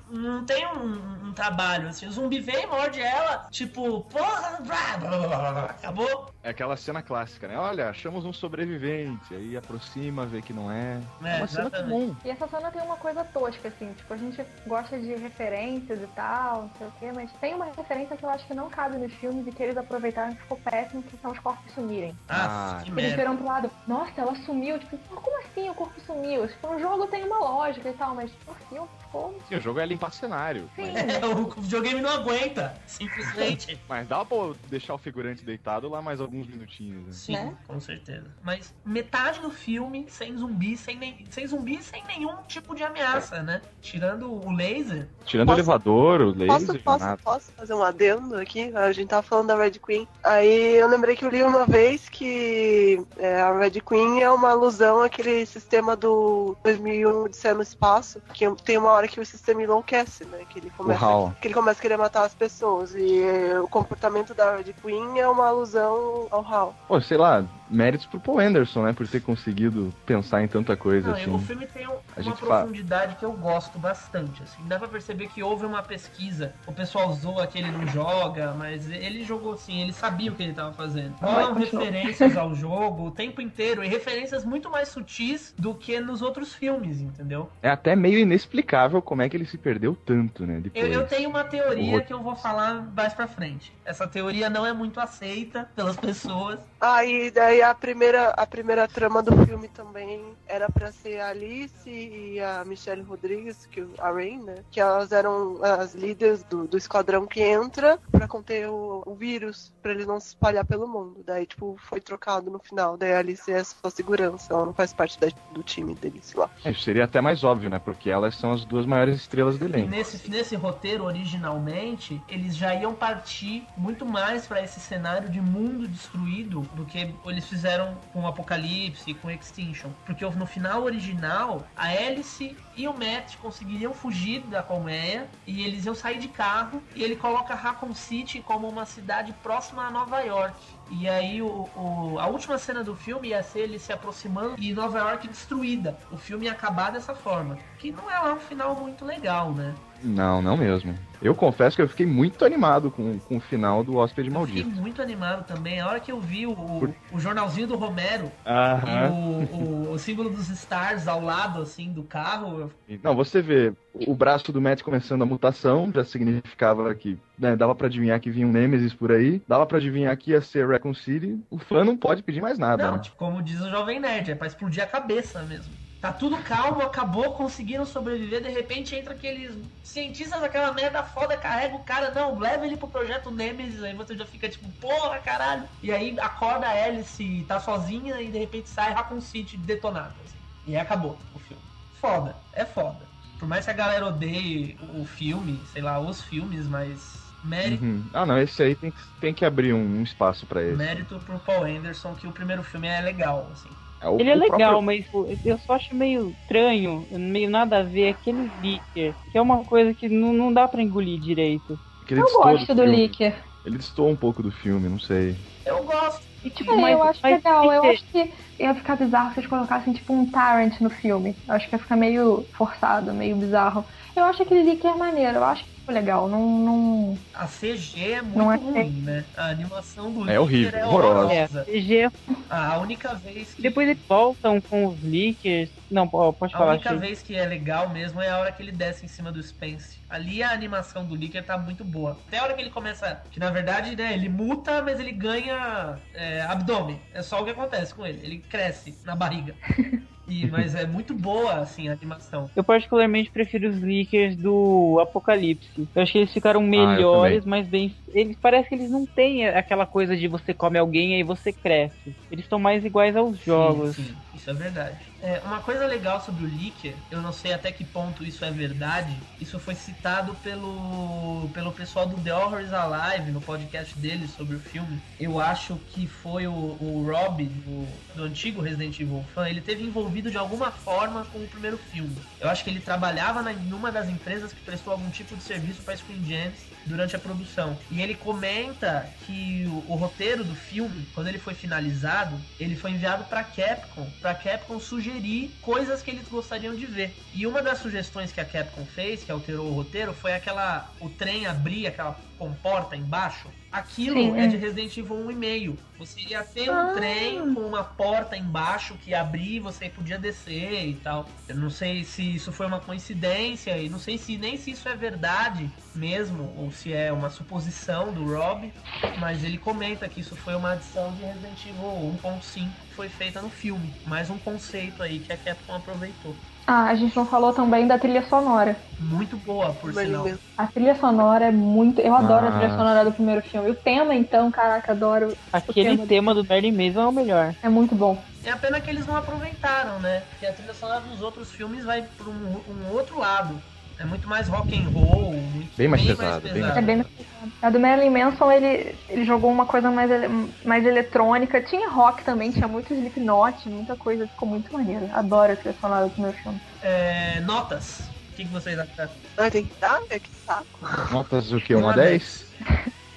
não tem um, um trabalho, assim, o zumbi vem, morde ela, tipo, porra, blá, blá, blá, blá, blá, acabou. É aquela cena clássica, né? Olha, achamos um sobrevivente, aí aproxima, vê que não é. É, uma cena exatamente. comum. E essa cena tem uma coisa tosca, assim, tipo, a gente gosta de referências e tal, não sei o quê, mas tem uma referência que eu acho que não cabe nos filmes e que eles aproveitaram que ficou péssimo, que são os corpos sumirem. Ah, Ah, que Eles viram pro lado, nossa, ela sumiu, tipo, "Pô, como assim o corpo sumiu? Tipo, no jogo tem uma lógica e tal, mas no filme ficou. Sim, o jogo é limpar cenário. Sim. É, o videogame não aguenta, simplesmente. (laughs) Mas dá pra deixar o figurante deitado lá mais alguns minutinhos. Né? Sim, Né? com certeza. Mas metade do filme sem zumbi, sem, nem, sem zumbi, sem nenhum tipo de ameaça, né? Tirando o laser. Tirando Posso- o elevador, o laser, Posso, posso, nada. posso fazer um adendo aqui? A gente tava falando da Red Queen. Aí eu lembrei que eu li uma vez que é, a Red Queen é uma alusão àquele sistema do 2001 Odisseia no Espaço, que tem uma hora que o sistema enlouquece, né? Que ele começa, que ele começa a querer matar as pessoas. E é, o comportamento da Red Queen é uma alusão ao HAL. Pô, sei lá, méritos pro Paul Anderson, né? Por ter conseguido pensar em tanta coisa Não, assim. o filme tem um- A uma gente fala- profundidade que eu gosto bastante. Assim. Dá pra perceber que houve uma pesquisa. O pessoal zoa que ele não joga, mas ele jogou assim, ele sabia o que ele tava fazendo. Rolam referências ao jogo o tempo inteiro, e referências muito mais sutis do que nos outros filmes, entendeu? É até meio inexplicável como é que ele se perdeu tanto, né? Depois. Eu, eu tenho uma teoria O- que eu vou falar mais pra frente. Essa teoria não é muito aceita pelas pessoas. Ah, e daí a primeira, a primeira trama do filme também era pra ser a Alice e a Michelle Rodrigues, que a Rain, né? Que elas eram as líderes do, do esquadrão que entra pra conter o, o vírus, pra ele não se espalhar pelo mundo. Daí, tipo, foi trocado no final. Daí a Alice é só segurança, ela não faz parte da- do time dele, sei lá. É, isso seria até mais óbvio, né? Porque elas são as duas maiores estrelas do elenco. nesse, nesse roteiro, originalmente, eles já iam partir muito mais pra esse cenário de mundo destruído do que eles fizeram com Apocalipse, com Extinction. Porque no final original, a Alice e o Matt conseguiriam fugir da colmeia e eles iam sair de carro e ele coloca Raccoon City como uma cidade próxima a Nova York. E aí o, o- a última cena do filme ia ser ele se aproximando e Nova York destruída. O filme ia acabar dessa forma. Que não é lá um final muito legal, né? Não, não mesmo. Eu confesso que eu fiquei muito animado com, com o final do Hóspede Eu fiquei Maldito. muito animado também. A hora que eu vi o, o, o jornalzinho do Romero e o, o, o símbolo dos stars ao lado, assim, do carro, eu- Não, você vê o braço do Matt começando a mutação, já significava que né, dava pra adivinhar que vinha um Nemesis por aí, dava pra adivinhar que ia ser Raccoon City. O fã não pode pedir mais nada, Não, né? tipo, como diz o Jovem Nerd, é pra explodir a cabeça mesmo. Tá tudo calmo, acabou, conseguiram sobreviver, de repente entra aqueles cientistas daquela merda foda, carrega o cara, não, leva ele pro projeto Nemesis, aí você já fica tipo, porra, caralho. E aí acorda a Alice, tá sozinha e de repente sai Raccoon City detonado. assim. E aí acabou o filme. Foda, é foda. Por mais que a galera odeie o filme, sei lá, os filmes, mas mérito, Uhum. Ah, não, esse aí tem que, tem que abrir um, um espaço pra ele. mérito pro Paul Anderson que o primeiro filme é legal, assim. o- Ele é legal, próprio- mas eu só acho meio estranho, meio nada a ver, aquele Licker, que é uma coisa que não, não dá pra engolir direito. Eu gosto do filme. Licker. Ele destoa um pouco do filme, não sei. Eu gosto. E, tipo, É, mas- eu acho mas legal. Eu acho que ia ficar bizarro se eles colocassem tipo um Tyrant no filme. Eu acho que ia ficar meio forçado, meio bizarro. Eu acho aquele Licker maneiro. Eu acho que legal. Não, não... A CG é muito Não é ruim, né? A animação do É horrível, é horrorosa. É, horrorosa. CG A única vez que Depois eles voltam com os leakers. Não, pode A falar, única Chico. vez que é legal mesmo é a hora que ele desce em cima do Spence. Ali a animação do Licker tá muito boa. Até a hora que ele começa. Que na verdade, né, ele muta, mas ele ganha é, abdômen. É só o que acontece com ele. Ele cresce na barriga. (laughs) E, mas é muito boa, assim, a animação. Eu particularmente prefiro os leakers do Apocalipse. Eu acho que eles ficaram melhores, mas bem. Eles parece que eles não têm aquela coisa de você come alguém e aí você cresce. Eles estão mais iguais aos jogos. Sim, sim, isso é verdade. É, uma coisa legal sobre o Licker, eu não sei até que ponto isso é verdade, isso foi citado pelo, pelo pessoal do The Horrors Alive, no podcast deles sobre o filme. Eu acho que foi o, o Rob, do, do antigo Resident Evil fã, ele teve envolvido de alguma forma com o primeiro filme. Eu acho que ele trabalhava na, numa das empresas que prestou algum tipo de serviço para Screen Gems durante a produção. E ele comenta que o, o roteiro do filme, quando ele foi finalizado, ele foi enviado para Capcom, para Capcom sugerir coisas que eles gostariam de ver. E uma das sugestões que a Capcom fez, que alterou o roteiro, foi aquela o trem abrir aquela comporta embaixo. Aquilo Sim, é é. de Resident Evil 1,5. Você ia ter um Ah. trem com uma porta embaixo que abria e você podia descer e tal. Eu não sei se isso foi uma coincidência e não sei se nem se isso é verdade mesmo ou se é uma suposição do Rob, mas ele comenta que isso foi uma adição de Resident Evil 1.5 que foi feita no filme. Mais um conceito aí que a Capcom aproveitou. Ah, a gente não falou também da trilha sonora. Muito boa, por Mas sinal. A trilha sonora é muito. Eu adoro a trilha Ah. sonora do primeiro filme. O tema, então, caraca, adoro. Aquele tema- tema do Merlin mesmo é o melhor. É muito bom. É a pena que eles não aproveitaram, né? Porque a trilha sonora dos outros filmes vai para um, um outro lado. É muito mais rock and roll, muito, Bem mais pesado, bem mais É bem mais pesado. A do Marilyn Manson, ele, ele jogou uma coisa mais, ele- mais eletrônica. Tinha rock também, tinha muito Slipknot, muita coisa, ficou muito maneiro. Adoro trilha sonora do primeiro filme. É, notas. O que, que vocês acharam? Ah, tem que dar? É que saco. Notas o quê? Um Uma 10?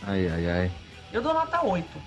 Ai, ai, ai. Eu dou nota 8.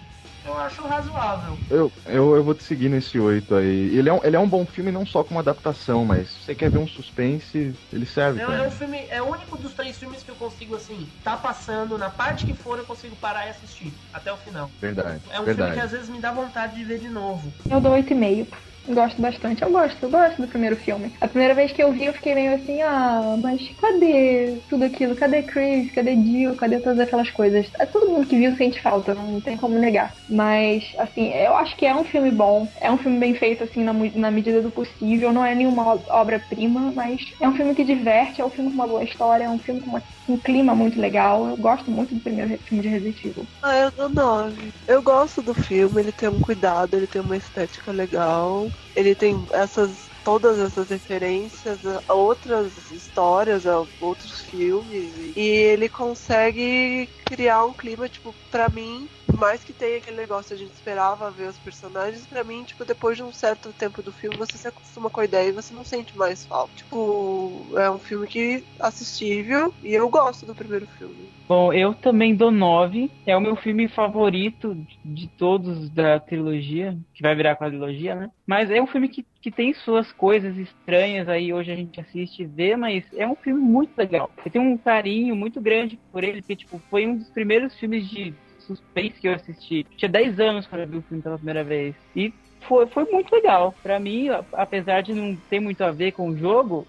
Eu acho razoável. Eu, eu, eu vou te seguir nesse 8 aí. Ele é, um, ele é um bom filme não só como adaptação, mas se você quer ver um suspense, ele serve É, é um filme, é o único dos três filmes que eu consigo, assim, tá passando, na parte que for, eu consigo parar e assistir. Até o final. Verdade, É um filme que verdade. às vezes me dá vontade de ver de novo. Eu dou 8,5. Gosto bastante. Eu gosto, eu gosto do primeiro filme. A primeira vez que eu vi, eu fiquei meio assim, ah, mas cadê tudo aquilo? Cadê Chris? Cadê Jill? Cadê todas aquelas coisas? É, Todo mundo que viu sente falta, não tem como negar. Mas, assim, eu acho que é um filme bom. É um filme bem feito, assim, na, na medida do possível. Não é nenhuma obra-prima, mas é um filme que diverte, é um filme com uma boa história, é um filme com uma- um clima muito legal. Eu gosto muito do primeiro filme de Resident Evil. Ah, eu dou 9. Eu gosto do filme, ele tem um cuidado, ele tem uma estética legal, ele tem essas. Todas essas referências a outras histórias, a outros filmes, e ele consegue criar um clima, tipo, pra mim, mais que tenha aquele negócio, a gente esperava ver os personagens, pra mim, tipo, depois de um certo tempo do filme, você se acostuma com a ideia e você não sente mais falta. Tipo, é um filme que assistível e eu gosto do primeiro filme. Bom, eu também dou 9. É o meu filme favorito de todos da trilogia, que vai virar quadrilogia, né? Mas é um filme que, que tem suas coisas estranhas aí, hoje a gente assiste e vê, mas é um filme muito legal. Eu tenho um carinho muito grande por ele, porque, tipo, foi um dos primeiros filmes de suspense que eu assisti. Tinha 10 anos quando eu vi o filme pela primeira vez. E foi, foi muito legal. Pra mim, apesar de não ter muito a ver com o jogo,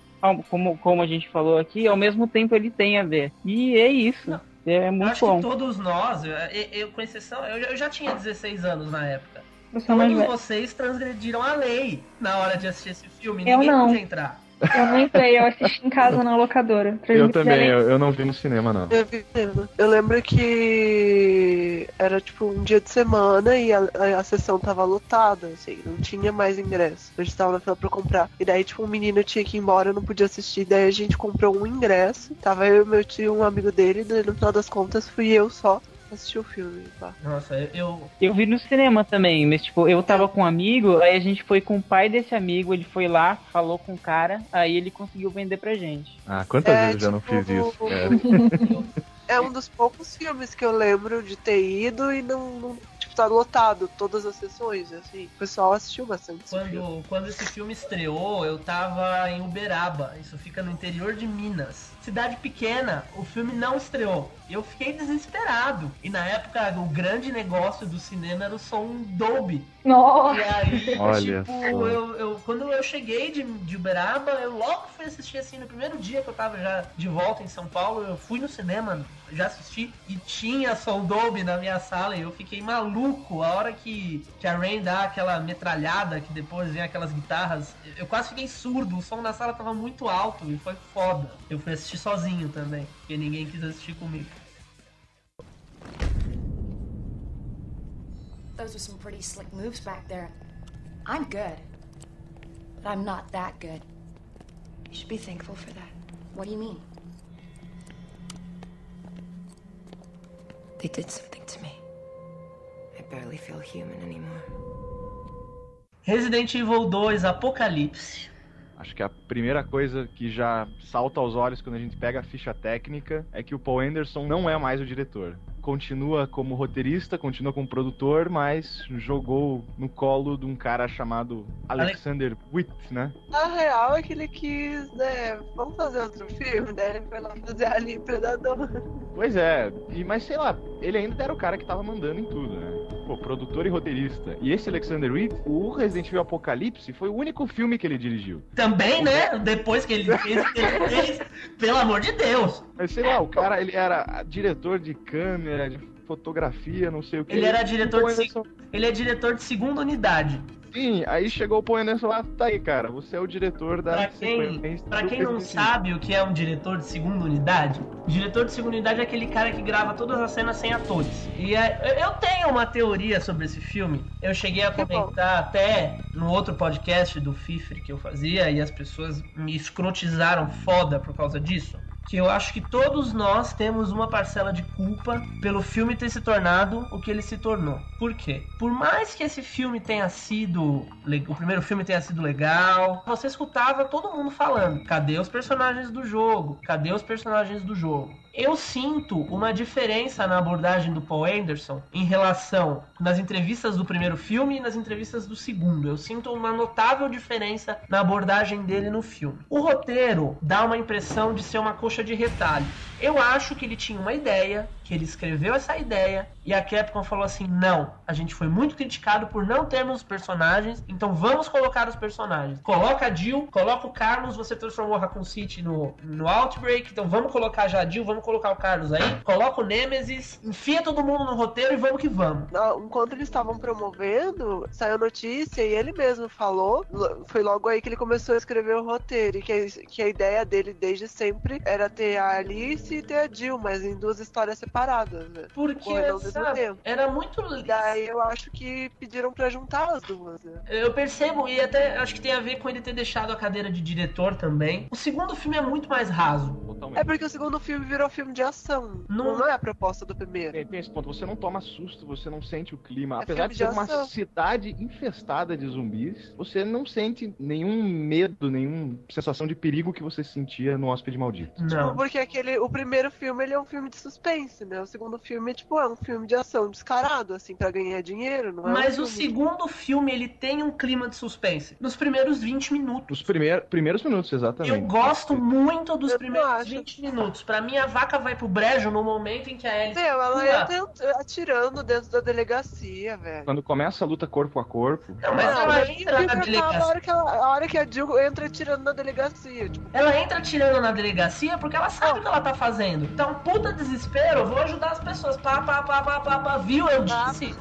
como, como a gente falou aqui, ao mesmo tempo ele tem a ver. E é isso. Não. É Eu muito acho bom. que todos nós, eu, eu- com exceção, eu, já- eu já tinha 16 anos na época. Eu sou mais velha. vocês transgrediram a lei na hora de assistir esse filme. Eu Ninguém não. podia entrar. Eu não entrei, eu assisti em casa na locadora. Eu também, eu, eu não vi no cinema, não. Eu, vi cinema. eu lembro que era tipo um dia de semana e a, a, a sessão tava lotada, assim, não tinha mais ingresso. A gente tava na fila pra comprar. E daí, tipo, um menino tinha que ir embora, não podia assistir. Daí a gente comprou um ingresso. Tava eu, meu tio e um amigo dele, daí no final das contas fui eu só assistir o filme. Pá. Nossa, eu, eu- Eu vi no cinema também, mas tipo, eu tava com um amigo, aí a gente foi com o pai desse amigo, ele foi lá, falou com o cara, aí ele conseguiu vender pra gente. Ah, quantas É, vezes eu já não tipo, fiz isso? cara? (laughs) É um dos poucos filmes que eu lembro de ter ido e não, não tipo, tá lotado todas as sessões, assim. O pessoal assistiu bastante esse filme. quando, quando esse filme estreou, eu tava em Uberaba. Isso fica no interior de Minas. Cidade pequena, o filme não estreou. Eu fiquei desesperado. E na época, o grande negócio do cinema era o som Dolby. Nossa! E aí, (laughs) Olha tipo, eu, eu- quando eu cheguei de, de Uberaba, eu logo fui assistir assim, no primeiro dia que eu tava já de volta em São Paulo, eu fui no cinema, já assisti, e tinha som Dolby na minha sala, e eu fiquei maluco. A hora que, que a Rain dá aquela metralhada, que depois vem aquelas guitarras, eu quase fiquei surdo, o som da sala tava muito alto, e foi foda. Eu fui assistir sozinho também, porque ninguém quis assistir comigo. Those were some pretty slick moves back there. I'm good. But I'm not that good. You should be thankful for that. What do you mean? They did something to me. I barely feel human anymore. Resident Evil 2 Apocalipse. Acho que a primeira coisa que já salta aos olhos quando a gente pega a ficha técnica é que o Paul Anderson não é mais o diretor. Continua como roteirista, continua como produtor, mas jogou no colo de um cara chamado Alexander Witt, né? A real é que ele quis, né? Vamos fazer outro filme, daí ele foi lá fazer ali Predador. Pois é, e, mas sei lá, ele ainda era o cara que tava mandando em tudo, né? Pô, produtor e roteirista. E esse Alexander Witt, o Resident Evil Apocalipse, foi o único filme que ele dirigiu. Também, né? Depois que ele fez ele fez, pelo amor de Deus. Mas sei lá, o cara, ele era diretor de câmera, de fotografia, não sei o que. Ele era diretor de, Anderson- ele é diretor de segunda unidade. Sim, aí chegou o Paul Anderson lá, tá aí, cara, você é o diretor da Pra quem, pra quem não sabe o que é um diretor de segunda unidade, o diretor de segunda unidade é aquele cara que grava todas as cenas sem atores. E é- eu tenho uma teoria sobre esse filme. Eu cheguei a comentar até no outro podcast do Fifre que eu fazia e as pessoas me escrotizaram foda por causa disso. Que eu acho que todos nós temos uma parcela de culpa pelo filme ter se tornado o que ele se tornou. Por quê? Por mais que esse filme tenha sido. O primeiro filme tenha sido legal, você escutava todo mundo falando: cadê os personagens do jogo? Cadê os personagens do jogo? Eu sinto uma diferença na abordagem do Paul Anderson em relação nas entrevistas do primeiro filme e nas entrevistas do segundo. Eu sinto uma notável diferença na abordagem dele no filme. O roteiro dá uma impressão de ser uma coxa de retalho. Eu acho que ele tinha uma ideia, que ele escreveu essa ideia e a Capcom falou assim: "Não, a gente foi muito criticado por não termos os personagens, então vamos colocar os personagens. Coloca a Jill, coloca o Carlos, você transformou Raccoon City no, no Outbreak, então vamos colocar já a Jill, vamos colocar o Carlos aí, coloca o Nemesis, enfia todo mundo no roteiro e vamos que vamos. Enquanto eles estavam promovendo, saiu notícia e ele mesmo falou. lo- Foi logo aí que ele começou a escrever o roteiro. E que, que a ideia dele desde sempre era ter a Alice e ter a Jill, mas em duas histórias separadas, né? Porque sabe, era muito Daí eu acho que pediram pra juntar as duas, né? Eu percebo, e até acho que tem a ver com ele ter deixado a cadeira de diretor também. O segundo filme é muito mais raso. Totalmente. É porque o segundo filme virou filme de ação. Não- Não, é a proposta do primeiro. Tem, tem esse ponto, você não toma susto, você não sente o clima. É Apesar de ser de uma cidade infestada de zumbis, você não sente nenhum medo, nenhuma sensação de perigo que você sentia no Hóspede Maldito. Não. Porque aquele, o primeiro filme ele é um filme de suspense, né? O segundo filme, tipo, é um filme de ação descarado, assim, pra ganhar dinheiro, não é? Mas um o segundo filme, ele tem um clima de suspense. Nos primeiros 20 minutos. Os primeir, primeiros minutos, exatamente. Eu gosto muito dos Eu primeiros não acho. 20 minutos. Pra mim, a vaca vai pro brejo no momento em que a Alice. Meu, ela ia tent- atirando dentro da delegacia, velho. Quando começa a luta corpo a corpo, Não, mas ela mas entra na delegacia. a hora, que ela, a hora que a Jill entra atirando na delegacia. Tipo, Ela entra tirando na delegacia porque ela sabe o que ela tá fazendo. Então, puta desespero, eu vou ajudar as pessoas. Pá, pá, pá, pá, pá, pá. Viu? Eu disse.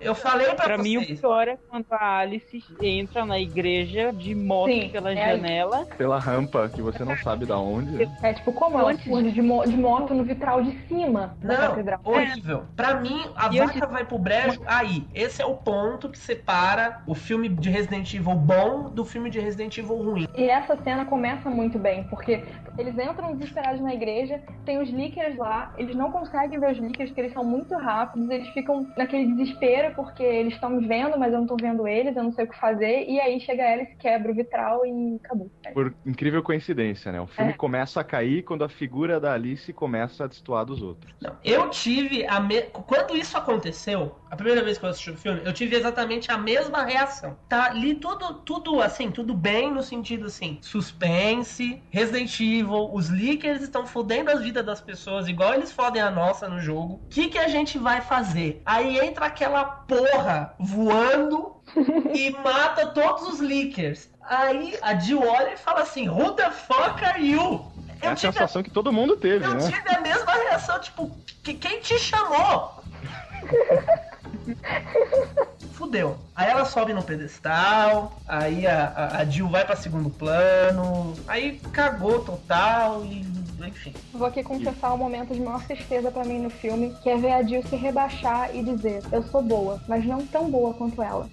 Eu falei pra, Pra mim, o vocês. pior é quando a Alice entra na igreja de moto Sim, pela é aí. janela. pela rampa que você não sabe da onde. É tipo, como ela Antes- fuge de, mo- de moto no vitral de cima da Não, catedral. horrível. Pra mim, a E eu vaca vai pro brejo aí. Esse é o ponto que separa o filme de Resident Evil bom do filme de Resident Evil ruim. E essa cena começa muito bem, porque eles entram desesperados na igreja, tem os líqueres lá, eles não conseguem ver os líqueres porque eles são muito rápidos, eles ficam naquele desespero porque eles estão me vendo, mas eu não tô vendo eles, eu não sei o que fazer, e aí chega ela e se quebra o vitral e acabou. Por incrível coincidência, né? O filme É. começa a cair quando a figura da Alice começa a destoar dos outros. Não, eu tive a me... quando isso aconteceu, a primeira vez que eu assisti o filme, eu tive exatamente a mesma reação. Tá ali tudo, tudo assim, tudo bem no sentido assim, suspense, Resident Evil, os leakers estão fodendo as vidas das pessoas igual eles fodem a nossa no jogo. O que que a gente vai fazer? Aí entra aquela porra voando (laughs) e mata todos os leakers. Aí a Jill olha e fala assim: Who the fuck are you? É a sensação que todo mundo teve, Eu né? tive a mesma reação, tipo, que, quem te chamou? (laughs) Fudeu. Aí ela sobe no pedestal, aí a, a, a Jill vai pra segundo plano, aí cagou total e. Enfim. Vou aqui confessar o momento de maior tristeza pra mim no filme, que é ver a Jill se rebaixar e dizer, eu sou boa, mas não tão boa quanto ela.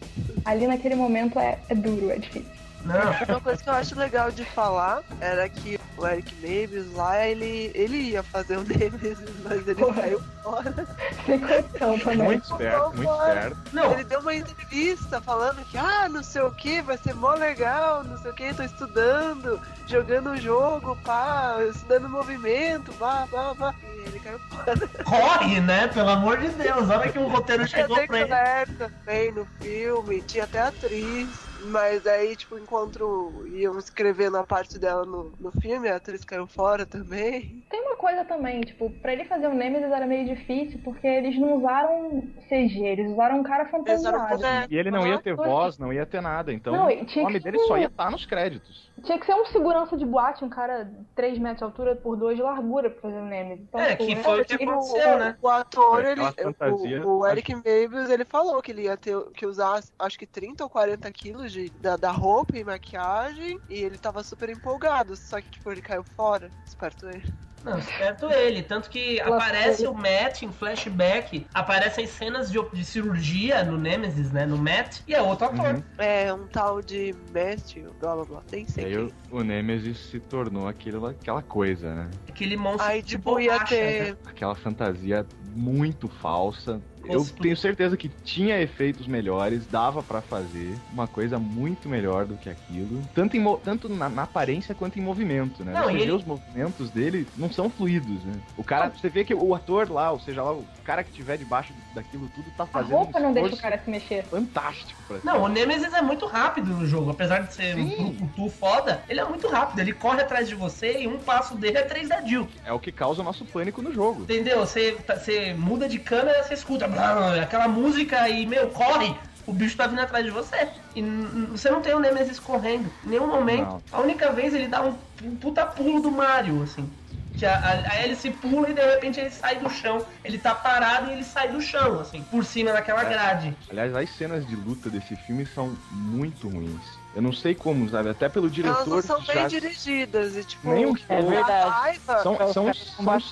Ali naquele momento é, é duro, é difícil. Não. Uma coisa que eu acho legal de falar era que o Eric Mavis lá, ele, ele ia fazer (laughs) o Nemesis, mas ele Porra. saiu fora. Sem condição também. Muito esperto, muito esperto. Não, Ele deu uma entrevista falando que, ah, não sei o que, vai ser mó legal, não sei o que, tô estudando, jogando o jogo, pá, estudando movimento, pá, pá, pá. E ele caiu fora. corre, né? Pelo amor de Deus. A hora que o roteiro Tinha chegou pra ele. declarado também no filme, tinha até atriz. Mas aí, tipo, enquanto iam escrevendo a parte dela no, no filme, a atriz caiu fora também. Tem uma coisa também, tipo, pra ele fazer o Nemesis era meio difícil, porque eles não usaram CG, eles usaram um cara fantasiado. boneco. E ele não ia ter Nossa. voz, não ia ter nada. Então Não, tinha o nome que dele ser- só ia estar nos créditos. Tinha que ser um segurança de boate, um cara 3 metros de altura por 2 de largura pra fazer o Nemesis. Então, É, tipo, que né? foi o que aconteceu, o, né? o ator, É, ele, fantasia, o, o Eric Mavis, ele falou que ele ia ter que usar acho que 30 ou 40 quilos de, da, da roupa e maquiagem, e ele tava super empolgado, só que tipo, ele caiu fora, esperto ele. Não, certo ele. Tanto que Ela aparece o Matt em flashback, aparecem cenas de, de cirurgia no Nemesis, né? No Matt, e é outro ator. Uhum. É, um tal de Matthew, blá blá blá, nem E sei aí o, o Nemesis se tornou aquilo, aquela coisa, né? Aquele monstro Aí, de tipo, ia borracha, ter. né? Aquela fantasia muito falsa. Eu tenho certeza que tinha efeitos melhores, dava pra fazer uma coisa muito melhor do que aquilo. Tanto, em tanto na, na aparência quanto em movimento, né? Não, você e vê ele- os movimentos dele, não são fluidos, né? O cara, você vê que o ator lá, ou seja lá, o cara que tiver debaixo daquilo tudo tá A fazendo roupa um não deixa o cara se mexer. fantástico pra Não, o Nemesis é muito rápido no jogo. Apesar de ser um Sim. brucutu foda, ele é muito rápido. Ele corre atrás de você e um passo dele é três da Jill. É o que causa o nosso pânico no jogo. Entendeu? Você, tá- você muda de câmera, você escuta blá, aquela música e, meu, corre. O bicho tá vindo atrás de você. E você não tem o Nemesis correndo. Em nenhum momento. Não. A única vez ele dá um, um puta pulo do Mario, assim. Que a, a, a hélice pula e de repente ele sai do chão. Ele tá parado e ele sai do chão, assim, por cima daquela É. grade. Aliás, as cenas de luta desse filme são muito ruins. Eu não sei como, sabe? Até pelo Elas diretor. não são já- bem dirigidas, e tipo, Nem um É pouco. verdade. a raiva. São, são, são,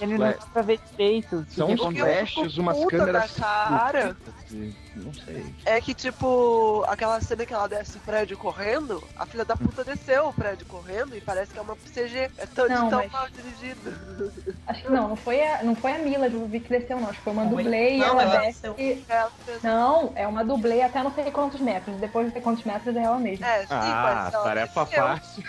e não fla- dá pra ver direito. são o uns que flashes, umas câmeras. cara. de- Não sei. É que, tipo, aquela cena que ela desce o prédio correndo, a filha da puta desceu o prédio correndo e parece que é uma CG. É tão, Não, tão mas- mal dirigido. Acho que não, não foi a, não foi a Mila Jovovich que desceu, não. Acho que foi uma Não, dublê e não, ela ela desce. desceu. Ela fez- Não, é uma dublê até não sei quantos metros. Depois de não sei quantos metros é ela mesma. É, Ah, mas ela tarefa desceu. fácil.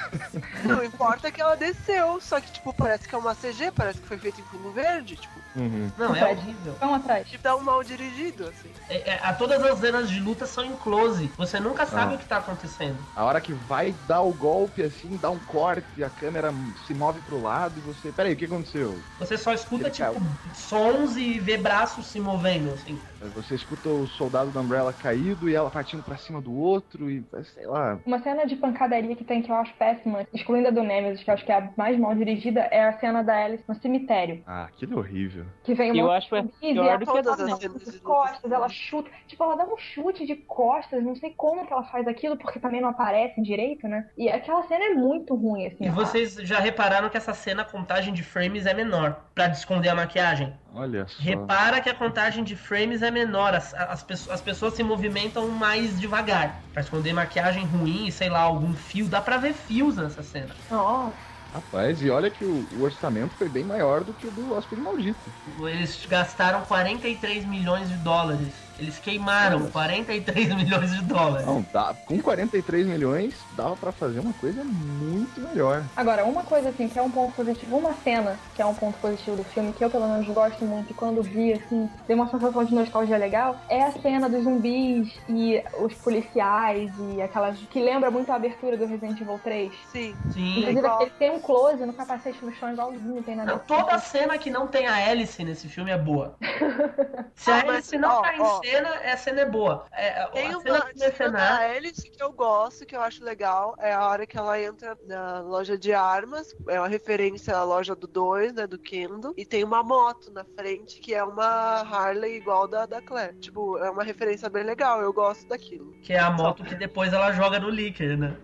Não importa que ela desceu, só que, tipo, parece que é uma CG, parece que foi feito em fundo verde, tipo, Uhum. Não, é horrível. Vamos atrás. que dá um mal dirigido, assim. É, é, a, todas as cenas de luta são em close. Você nunca sabe Ah. o que tá acontecendo. A hora que vai dar o golpe, assim, dá um corte, a câmera se move pro lado e você. Peraí, o que aconteceu? Você só escuta, Ele tipo, caiu. sons e vê braços se movendo, assim. Você escuta o soldado da Umbrella caído e ela partindo pra cima do outro e sei lá. Uma cena de pancadaria que tem que eu acho péssima, excluindo a do Nemesis, que eu acho que é a mais mal dirigida, é a cena da Alice no cemitério. Ah, aquilo é horrível. Que vem Eu uma acho é e pior do que a do costas, ela chuta. Tipo, ela dá um chute de costas, não sei como que ela faz aquilo, porque também não aparece direito, né? E aquela cena é muito ruim, assim. E vocês já repararam que essa cena, a contagem de frames é menor, pra esconder a maquiagem. Olha só. Repara que a contagem de frames é menor, as, as, pesso- as pessoas se movimentam mais devagar. Pra esconder maquiagem ruim, sei lá, algum fio. Dá pra ver fios nessa cena. Nossa. Rapaz, e olha que o, o orçamento foi bem maior do que o do Hóspede Maldito. Eles gastaram 43 milhões de dólares. Eles queimaram 43 (laughs) milhões de dólares. Não, dá, com 43 milhões, dava pra fazer uma coisa muito melhor. Agora, uma coisa assim, que é um ponto positivo, uma cena que é um ponto positivo do filme, que eu pelo menos gosto muito, e quando vi, assim, deu uma sensação de nostalgia legal, é a cena dos zumbis e os policiais e aquelas. que lembra muito a abertura do Resident Evil 3. Sim. Sim. Inclusive, igual. ele tem um close no capacete no chão igualzinho, tem na Não, abertura. toda cena que não tem a hélice nesse filme é boa. (laughs) Se a Ah, hélice não ó, tá em ó. Cena, a cena é boa. É, Tem a uma cena do cena da mercenário. hélice que eu gosto, que eu acho legal, é a hora que ela entra na loja de armas, é uma referência à loja do 2, né, do Kendo, e tem uma moto na frente que é uma Harley igual da, da Claire. Tipo, é uma referência bem legal, eu gosto daquilo. Que é a moto que depois ela joga no Licker, né?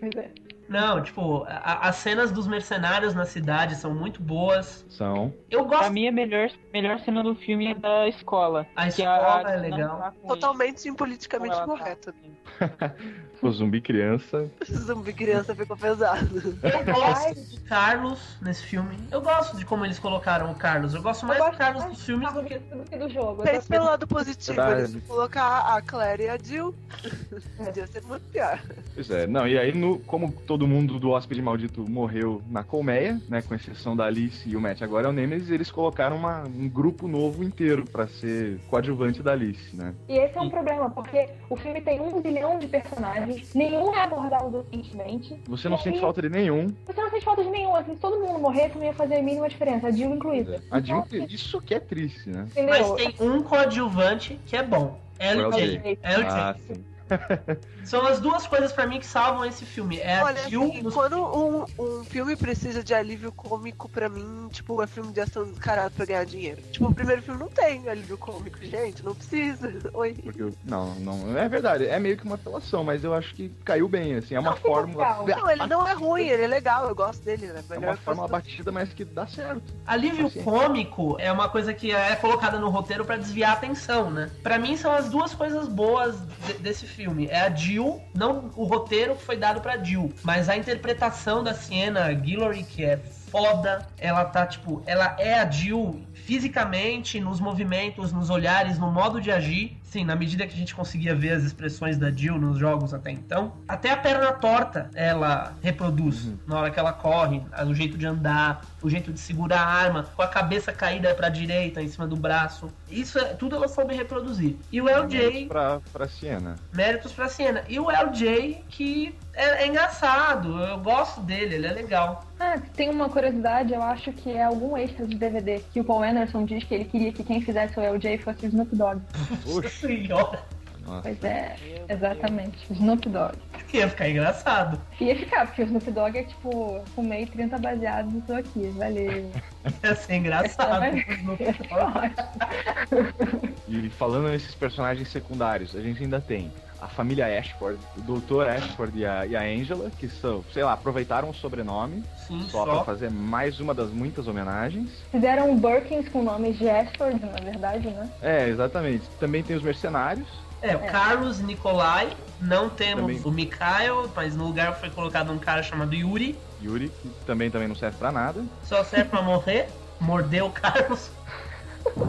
Pois é. Não, tipo, a- as cenas dos mercenários na cidade são muito boas. São. Eu Pra gosto. mim, a melhor, melhor cena do filme é da escola. A que escola é cena legal. tá Totalmente impoliticamente tá- correto. (laughs) O zumbi criança. (laughs) Zumbi criança ficou pesado. Eu gosto de Carlos nesse filme. Eu gosto de como eles colocaram o Carlos. Eu gosto mais Eu do gosto Carlos mais dos filmes do que. do que do jogo. Pense pelo lado positivo, Verdade. eles colocar a Claire e a Jill. (laughs) Podia ser muito pior. Pois é, não, e aí, no, como todo mundo do Hóspede Maldito morreu na colmeia, né, com exceção da Alice e o Matt agora é o Nemesis, eles colocaram uma- um grupo novo inteiro pra ser coadjuvante da Alice, né? E esse é um problema, porque o filme tem um bilhão de personagens, nenhum é abordado docentemente. Você não E sente aí, falta de nenhum. Você não sente falta de nenhum, assim, se todo mundo morresse, não ia fazer a mínima diferença, a Jill incluída. A Jill, isso que é triste, né? Mas Entendeu? tem um coadjuvante que é bom. LJ. LJ. LJ. Ah, sim. (laughs) São as duas coisas pra mim que salvam esse filme. É a Olha, Jill assim, nos quando um, um filme precisa de alívio cômico, pra mim, tipo, é filme de ação descarado pra ganhar dinheiro. Tipo, o primeiro filme não tem alívio cômico, gente, não precisa. (laughs) Oi. Porque, não, não, é verdade, é meio que uma apelação, mas eu acho que caiu bem, assim, é uma Não, fórmula. legal. Não, ele não é ruim, ele é legal, eu gosto dele, né? É uma fórmula batida, mas que dá certo. Alívio Assim. cômico é uma coisa que é colocada no roteiro pra desviar a atenção, né? Pra mim são as duas coisas boas de- desse filme. É a Jill, não o roteiro que foi dado pra Jill, mas a interpretação da Sienna Guillory, que é foda. Ela tá, tipo, ela é a Jill fisicamente, nos movimentos, nos olhares, no modo de agir. Sim, na medida que a gente conseguia ver as expressões da Jill nos jogos até então. Até a perna torta ela reproduz na hora que ela corre, o jeito de andar, o jeito de segurar a arma, com a cabeça caída pra direita, em cima do braço. Isso é tudo ela soube reproduzir. E o LJ, Pra, pra Siena. méritos pra Siena. E o LJ, que é, é engraçado, eu gosto dele, ele é legal. Ah, tem uma curiosidade, eu acho que é algum extra de DVD que o Paul Anderson diz que ele queria que quem fizesse o LJ fosse o Snoop Dogg. (laughs) Nossa senhora, Nossa. Pois é, exatamente, o Snoop Dogg. que ia ficar engraçado. Ia ficar, porque o Snoop Dogg é tipo, fumei 30 baseados e tô aqui, valeu. (laughs) Ia ser engraçado. (laughs) E falando nesses personagens secundários, a gente ainda tem a família Ashford, o Dr. Ashford e a, e a Angela, que são, sei lá, aproveitaram o sobrenome Sim, só, só. pra fazer mais uma das muitas homenagens. Fizeram Birkins com nomes de Ashford, na verdade, né? É, exatamente. Também tem os mercenários. É, o Carlos Nicolai, não temos Também. o Mikhail, mas no lugar foi colocado um cara chamado Yuri, Yuri, que também, também não serve pra nada. só serve pra morrer, morder o Carlos. (laughs)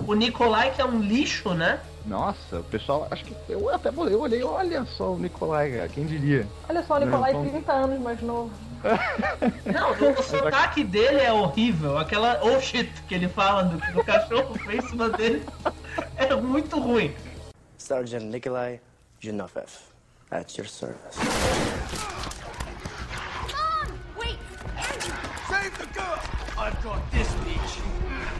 O Nicolai, que é um lixo, né? Nossa, o pessoal, acho que eu até eu olhei, olha só o Nicolai, cara, quem diria? Olha só, o Nicolai Não, 30 anos mais novo. (laughs) Não, o (laughs) sotaque dele é horrível. Aquela oh shit que ele fala do, do cachorro (laughs) em cima dele. É muito ruim. Sergeant Nikolai Zhinoviev, at your service. Mom! Wait! Andrew! Save the girl! I've got this bitch!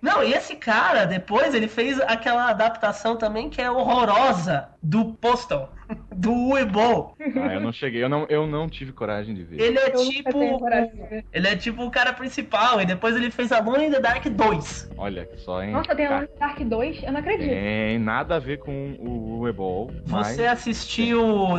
Não, e esse cara, depois, ele fez aquela adaptação também que é horrorosa do Postal, (laughs) do Uebo. Ah, eu não cheguei, eu não, eu não tive coragem de ver. Ele é Eu tipo. Ele é tipo o cara principal, e depois ele fez Alone in the Dark 2. Olha que só, hein? Nossa, tem a Cara, Lone Dark 2? Eu não acredito. Tem nada a ver com o Ebol, mas... Você assistiu o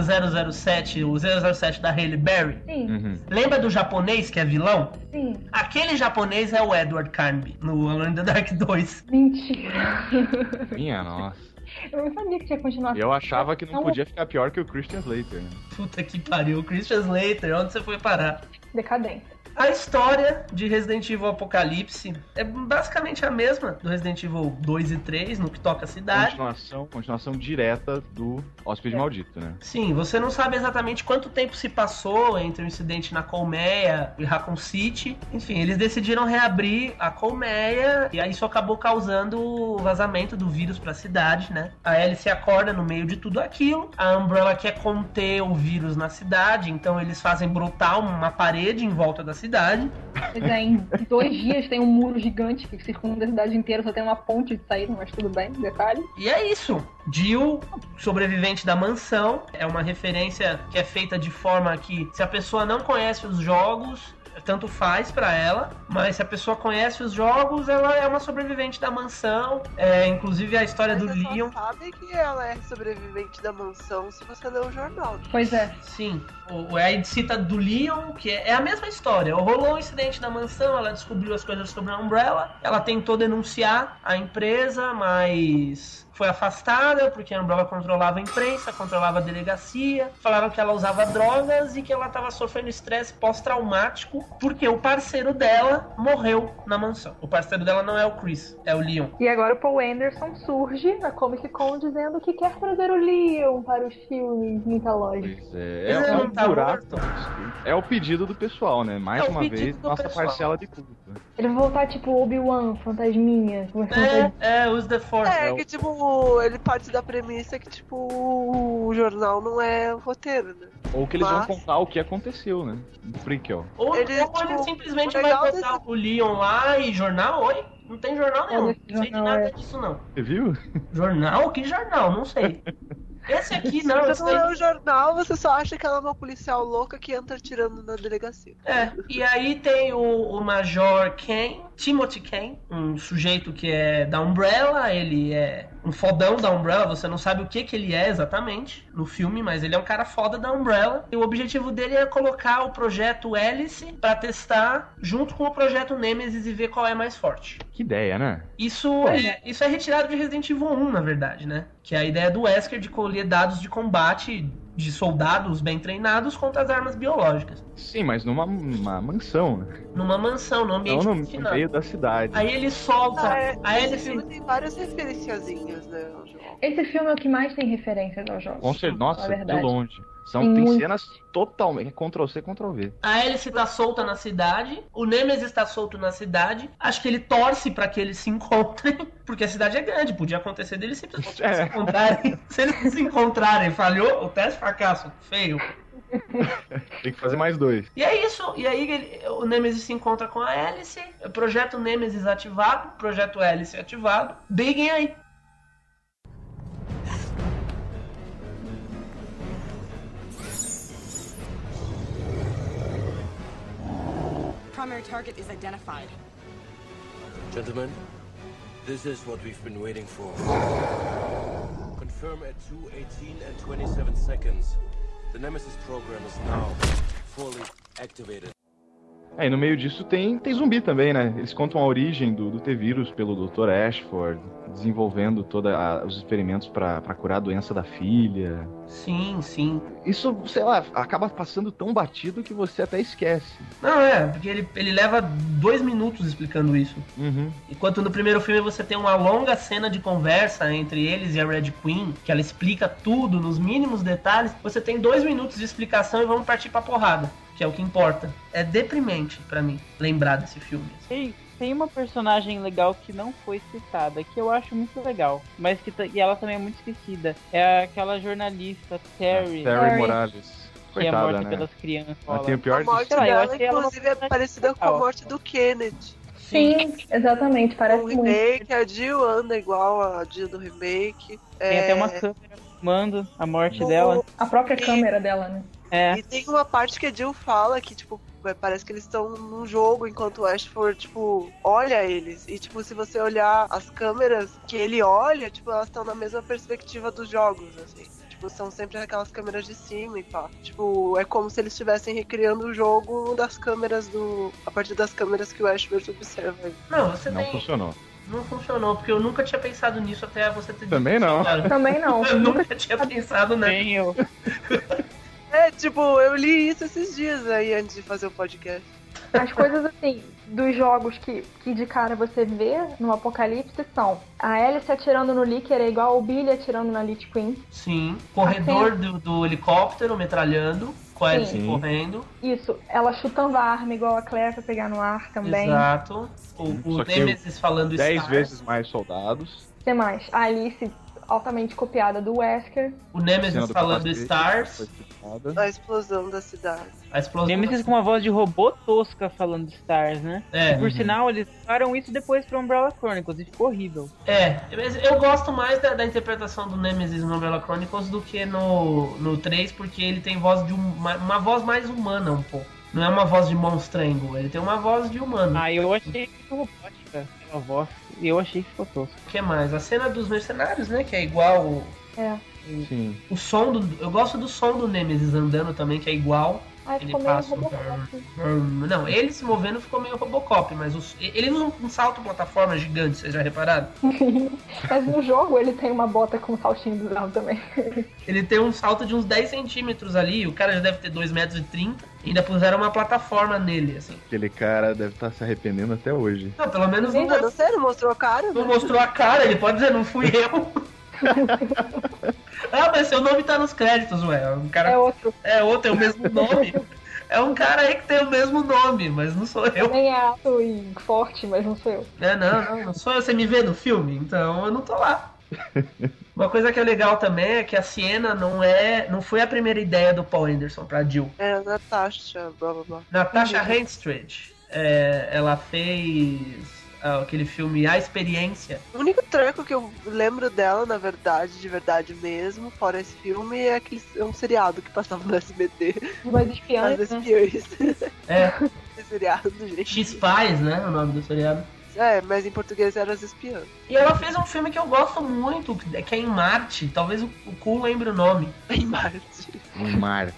007, o 007 da Halle Berry? Sim, Uhum. Lembra do japonês que é vilão? sim. Aquele japonês é o Edward Carnby, no Alone in the Dark 2. Mentira. (laughs) Minha nossa. Eu não sabia que tinha continuação. Eu achava que não podia ficar pior que o Christian Slater. né? Puta que pariu, Christian Slater, onde você foi parar? Decadência. A história de Resident Evil Apocalipse é basicamente a mesma do Resident Evil 2 e 3, no que toca a cidade. Continuação, continuação direta do Hóspede Maldito, né? Sim, você não sabe exatamente quanto tempo se passou entre o incidente na Colmeia e Raccoon City. Enfim, eles decidiram reabrir a Colmeia e aí isso acabou causando o vazamento do vírus pra cidade, né? A Alice acorda no meio de tudo aquilo. A Umbrella quer conter o vírus na cidade, então eles fazem brotar uma parede em volta da cidade. Pois é, em dois dias tem um muro gigante que circunda a cidade inteira, só tem uma ponte de saída, mas tudo bem, detalhe. E é isso. Jill, sobrevivente da mansão, é uma referência que é feita de forma que, se a pessoa não conhece os jogos, tanto faz pra ela, mas se a pessoa conhece os jogos, ela é uma sobrevivente da mansão. É, inclusive a história Mas do você Leon. só sabe que ela é sobrevivente da mansão se você ler o jornal. né? Pois é. Sim, o, aí cita do Leon, que é, é a mesma história. Rolou um incidente na mansão, ela descobriu as coisas sobre a Umbrella, ela tentou denunciar a empresa, mas foi afastada porque a Umbrella controlava a imprensa, controlava a delegacia. Falaram que ela usava drogas e que ela estava sofrendo estresse pós-traumático porque o parceiro dela morreu na mansão. O parceiro dela não é o Chris, é o Leon. E agora o Paul Anderson surge na Comic Con dizendo que quer trazer o Leon para os filmes mitológicos. Pois é, é, um tá buraco. É o pedido do pessoal, né? Mais É uma vez, nossa pessoal. parcela de culpa. Ele vai voltar tipo Obi-Wan, fantasminha, É, ele. é, use the force. É, que tipo, ele parte da premissa que, tipo, o jornal não é roteiro, né? Ou que eles Mas- vão contar o que aconteceu, né? Um prequel. Ou Ele, ou ele tipo, simplesmente o vai botar desse- o Leon lá e jornal? Oi? Não tem jornal nenhum. Não sei de nada é. disso, não. Você viu? Jornal? Que jornal? Não sei. (laughs) Esse aqui Se não, você esse não lê o jornal, você só acha que ela é uma policial louca que entra tirando na delegacia. É, e aí tem o, o Major Ken, Timothy Ken, um sujeito que é da Umbrella, ele é um fodão da Umbrella, você não sabe o que que ele é exatamente no filme, mas ele é um cara foda da Umbrella. E o objetivo dele é colocar o projeto Hélice pra testar junto com o projeto Nemesis e ver qual é mais forte. Que ideia, né? Isso é, isso é retirado de Resident Evil 1, na verdade, né? Que é a ideia do Wesker de colher dados de combate de soldados bem treinados contra as armas biológicas. Sim, mas numa uma mansão, né? Numa mansão, no Não ambiente no, no confinado. meio da cidade. Aí ele solta. Ah, é, a esse hélice. filme tem várias referenciazinhas, né, ao jogo. Esse filme é o que mais tem referências aos jogos. Com certeza, nossa, de longe. São, Tem tem cenas totalmente Ctrl C, Ctrl V. A hélice tá solta na cidade. O Nemesis tá solto na cidade. Acho que ele torce pra que eles se encontrem. (laughs) Porque a cidade é grande. Podia acontecer deles simplesmente É. se encontrarem. (laughs) Se eles se encontrarem, falhou, o teste fracasso. Feio. (laughs) Tem que fazer mais dois. E é isso. E aí ele- o Nemesis se encontra com a hélice. Projeto Nemesis ativado. Projeto Hélice ativado. Briguem aí. Primary target is identified. Gentlemen, this is what we've been waiting for. Confirm at 2.18 and 27 seconds. The Nemesis program is now fully activated. Aí no meio disso tem, tem zumbi também, né? Eles contam a origem do, do T-Vírus pelo Dr. Ashford, desenvolvendo todos os experimentos para curar a doença da filha. Sim, sim. Isso, sei lá, acaba passando tão batido que você até esquece. Não, é, porque ele, ele leva dois minutos explicando isso. Uhum. Enquanto no primeiro filme você tem uma longa cena de conversa entre eles e a Red Queen, que ela explica tudo nos mínimos detalhes, você tem dois minutos de explicação e vamos partir pra porrada. Que é o que importa. É deprimente para mim lembrar desse filme. Tem, tem uma personagem legal que não foi citada, que eu acho muito legal, mas que e ela também é muito esquecida. É aquela jornalista Terry. Ah, Terry Morales. Que é Coitada, morta né? pelas crianças. Ela tem o pior A morte eu dela, inclusive, é parecida com a morte do Kennedy. Sim, exatamente, parece O muito. remake, a Jill anda igual a Jill do remake. Tem É, até uma câmera filmando a morte No- dela. A própria câmera dela, né? É. E tem uma parte que a Jill fala que, tipo, parece que eles estão num jogo enquanto o Ashford, tipo, olha eles. E, tipo, se você olhar as câmeras que ele olha, tipo, elas estão na mesma perspectiva dos jogos, assim. Tipo, são sempre aquelas câmeras de cima e pá. Tipo, é como se eles estivessem recriando o jogo das câmeras do. a partir das câmeras que o Ashford observa. Não, você Não tem. funcionou. Não funcionou, porque eu nunca tinha pensado nisso até você ter dito Também isso, não. cara. Também não. (laughs) Eu nunca tinha pensado nessa. Nem eu. É, tipo, eu li isso esses dias aí antes de fazer o podcast. As coisas assim, dos jogos que, que de cara você vê no Apocalipse são a Alice atirando no Licker é igual o Billy atirando na Lich Queen. Sim. Corredor do, do helicóptero metralhando, com a Alice correndo. Isso, ela chutando a arma igual a Claire pra pegar no ar também. Exato. O, o Nemesis falando Dez Stars. vezes mais soldados. O que mais? A Alice altamente copiada do Wesker. O Nemesis falando Stars. A explosão da cidade. A explosão. Nemesis com uma voz de robô tosca falando Stars, né? É. Por sinal, eles usaram isso depois pro Umbrella Chronicles e ficou horrível. É, mas eu gosto mais da, da interpretação do Nemesis no Umbrella Chronicles do que no, no 3, porque ele tem voz de um- uma, uma voz mais humana um pouco. Não é uma voz de monstrengo, ele tem uma voz de humano. Ah, eu achei muito robótica a voz. E eu achei que ficou tosco. O que mais? A cena dos mercenários, né? Que é igual. o- É. Sim. O som do. Eu gosto do som do Nemesis andando também, que é igual. Ai, Ele passa um-. Hum, Não, ele se movendo ficou meio Robocop, mas os- ele usa um salto plataforma gigante, vocês já repararam? (laughs) Mas no jogo ele tem uma bota com um saltinho bizarro também. (laughs) Ele tem um salto de uns 10 centímetros ali, o cara já deve ter 2,30 metros e 30, e ainda puseram uma plataforma nele, assim. Aquele cara deve estar se arrependendo até hoje. Não, pelo menos não, Ainda não sei, não mostrou a cara? não né? mostrou a cara, ele pode dizer, não fui (laughs) eu. (laughs) ah, mas seu nome tá nos créditos, ué. Um cara... É outro. É outro, é o mesmo nome. (laughs) É um cara aí que tem o mesmo nome, mas não sou eu. Nem é alto e forte, mas não sou eu. É, não, não, não sou eu. Você me vê no filme, então eu não tô lá. (laughs) Uma coisa que é legal também é que a Siena não é, não foi a primeira ideia do Paul Anderson pra Jill. É a Natasha, blá blá blá. Natasha Henstridge, é, ela fez aquele filme A Experiência. O único treco que eu lembro dela, na verdade, de verdade mesmo, fora esse filme, é aquele é um seriado que passava no SBT. Mas espiãs, As espiões. É, (laughs) Esse seriado, gente. X-Files, né? O nome do seriado. É, mas em português era as espiãs. E ela fez um filme que eu gosto muito, que é em Marte. Talvez o, Cool lembre o nome. Em Marte. Um mar.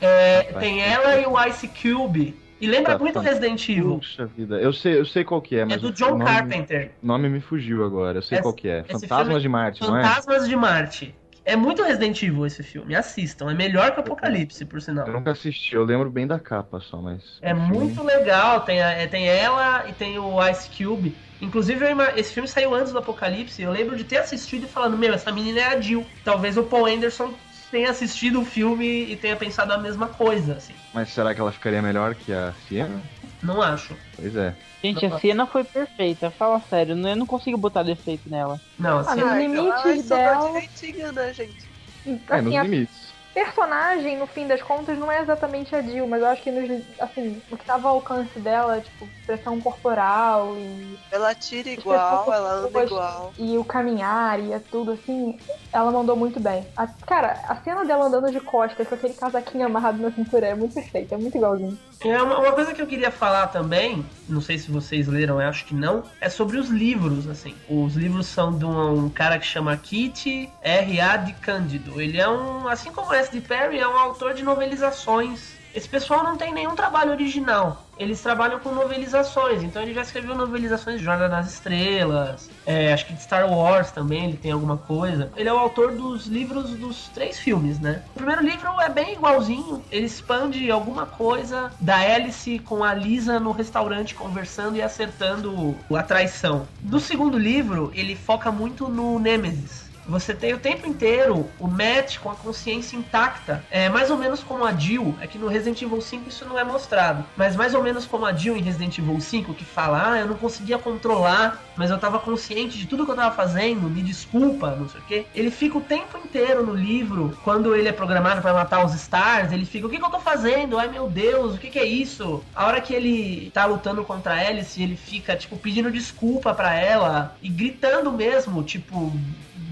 É, tem ela e o Ice Cube. E lembra Tá, muito tá. Resident Evil. Puxa vida. Eu sei, eu sei qual que é, mas É do John nome, Carpenter. O nome me fugiu agora. Eu sei Esse- qual que é. Fantasmas de Marte, não é? Fantasmas de Marte. É muito Resident Evil esse filme. Assistam. É melhor que Apocalipse, por sinal. Eu nunca assisti, eu lembro bem da capa só, mas. É filme- muito legal. Tem, a- é, tem ela e tem o Ice Cube. Inclusive, esse filme saiu antes do Apocalipse. Eu lembro de ter assistido e falando: Meu, essa menina é a Jill. Talvez o Paul Anderson tenha assistido o filme e tenha pensado a mesma coisa, assim. Mas será que ela ficaria melhor que a Siena? Não acho. Pois é. Gente, a cena foi perfeita, fala sério, eu não consigo botar defeito nela. Não, assim. nos Ah, então ela limites sobrou dela. direitinho, né, gente? É, nos Assim, a limites. Personagem, no fim das contas, não é exatamente a Jill, mas eu acho que nos, assim, o que tava ao alcance dela, tipo, expressão corporal e, Ela tira igual, ela anda igual. e o caminhar e é tudo assim, ela mandou muito bem. A- cara, a cena dela andando de costas com aquele casaquinho amarrado na cintura é muito perfeita, é muito igualzinho. É uma, uma coisa que eu queria falar também, não sei se vocês leram, eu acho que não, é sobre os livros, assim. Os livros são de um, um cara que chama Kit R.A. de Cândido. Ele é um, assim como o D. Perry, é um autor de novelizações esse pessoal não tem nenhum trabalho original. Eles trabalham com novelizações. Então ele já escreveu novelizações de Jornada nas Estrelas, é, acho que de Star Wars também ele tem alguma coisa. Ele é o autor dos livros dos três filmes, né? O primeiro livro é bem igualzinho. Ele expande alguma coisa da Alice com a Lisa no restaurante conversando e acertando a traição. Do segundo livro, ele foca muito no Nemesis. Você tem o tempo inteiro o Matt com a consciência intacta. É mais ou menos como a Jill. É que no Resident Evil 5 isso não é mostrado. Mas mais ou menos como a Jill em Resident Evil 5, que fala: Ah, eu não conseguia controlar, mas eu tava consciente de tudo que eu tava fazendo, me desculpa, não sei o quê. Ele fica o tempo inteiro no livro, quando ele é programado para matar os Stars, ele fica: O que, que eu tô fazendo? Ai meu Deus, o que, que é isso? A hora que ele tá lutando contra a Alice, ele fica, tipo, pedindo desculpa para ela e gritando mesmo, tipo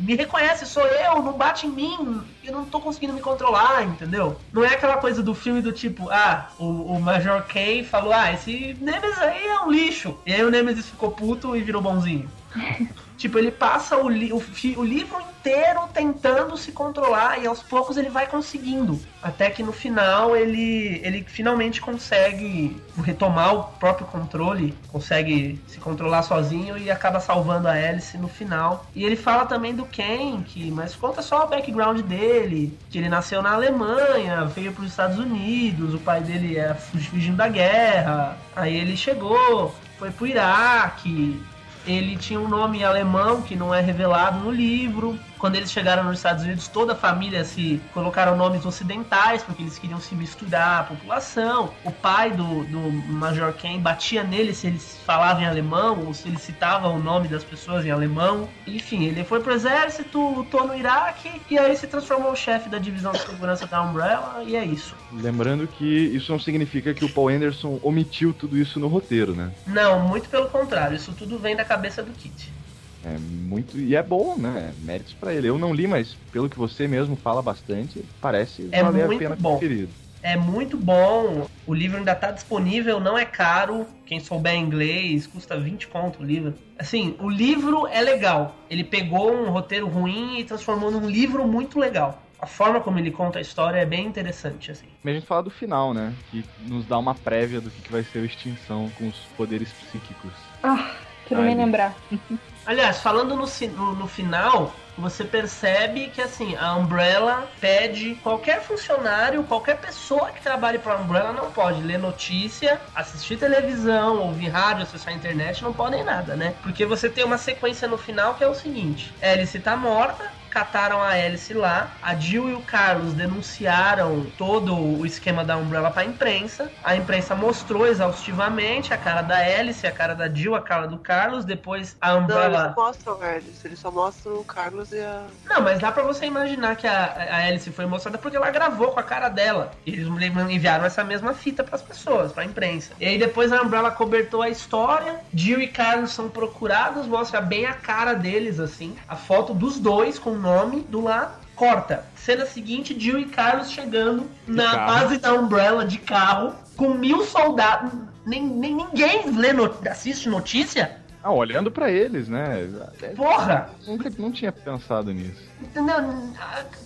me reconhece, sou eu, não bate em mim, eu não tô conseguindo me controlar, entendeu? Não é aquela coisa do filme do tipo, ah, o, o Major Kay falou, ah, esse Nemesis aí é um lixo. E aí o Nemesis ficou puto e virou bonzinho. (laughs) Tipo, ele passa o, li o, o, livro inteiro tentando se controlar e aos poucos ele vai conseguindo. Até que no final ele, ele finalmente consegue retomar o próprio controle, consegue se controlar sozinho e acaba salvando a Alice no final. E ele fala também do Ken, que, mas conta só o background dele, que ele nasceu na Alemanha, veio para os Estados Unidos, o pai dele é fugindo da guerra, aí ele chegou, foi pro Iraque, ele tinha um nome alemão que não é revelado no livro. Quando eles chegaram nos Estados Unidos, toda a família se colocaram nomes ocidentais, porque eles queriam se misturar à população. O pai do, do Major Ken batia nele se eles falavam em alemão ou se ele citava o nome das pessoas em alemão. Enfim, ele foi pro exército, lutou no Iraque e aí se transformou o chefe da divisão de segurança da Umbrella e é isso. Lembrando que isso não significa que o Paul Anderson omitiu tudo isso no roteiro, né? Não, muito pelo contrário. Isso tudo vem da cabeça do Kit. É muito. E é bom, né? Méritos para ele. Eu não li, mas pelo que você mesmo fala bastante, parece é valer muito a pena bom. preferido. É muito bom. O livro ainda tá disponível, não é caro. Quem souber inglês, custa 20 conto o livro. Assim, o livro é legal. Ele pegou um roteiro ruim e transformou num livro muito legal. A forma como ele conta a história é bem interessante, assim. Mas a gente fala do final, né? Que nos dá uma prévia do que vai ser a extinção com os poderes psíquicos. Ah, quero nem lembrar. (laughs) Aliás, falando no, no, no final, você percebe que assim, a Umbrella pede qualquer funcionário, qualquer pessoa que trabalhe para a Umbrella não pode ler notícia, assistir televisão, ouvir rádio, acessar a internet, não podem nada, né? Porque você tem uma sequência no final que é o seguinte: Alice tá morta, cataram a Alice lá, a Jill e o Carlos denunciaram todo o esquema da Umbrella pra imprensa. A imprensa mostrou exaustivamente a cara da Alice, a cara da Jill, a cara do Carlos. Depois a Não, eles Umbrella. não mostram eles, eles só mostram o Carlos e a. Não, mas dá pra você imaginar que a, a Alice foi mostrada porque ela gravou com a cara dela. E eles enviaram essa mesma fita pras pessoas, pra imprensa. E aí depois a Umbrella cobertou a história. Jill e Carlos são procurados, mostra bem a cara deles, assim. A foto dos dois com o nome do lado. Corta. Cena seguinte, Jill e Carlos chegando na carro. base da Umbrella de carro, com mil soldados. Nem, nem ninguém lê no- assiste notícia. Ah, olhando pra eles, né? Porra! Nunca não tinha pensado nisso. Entendeu?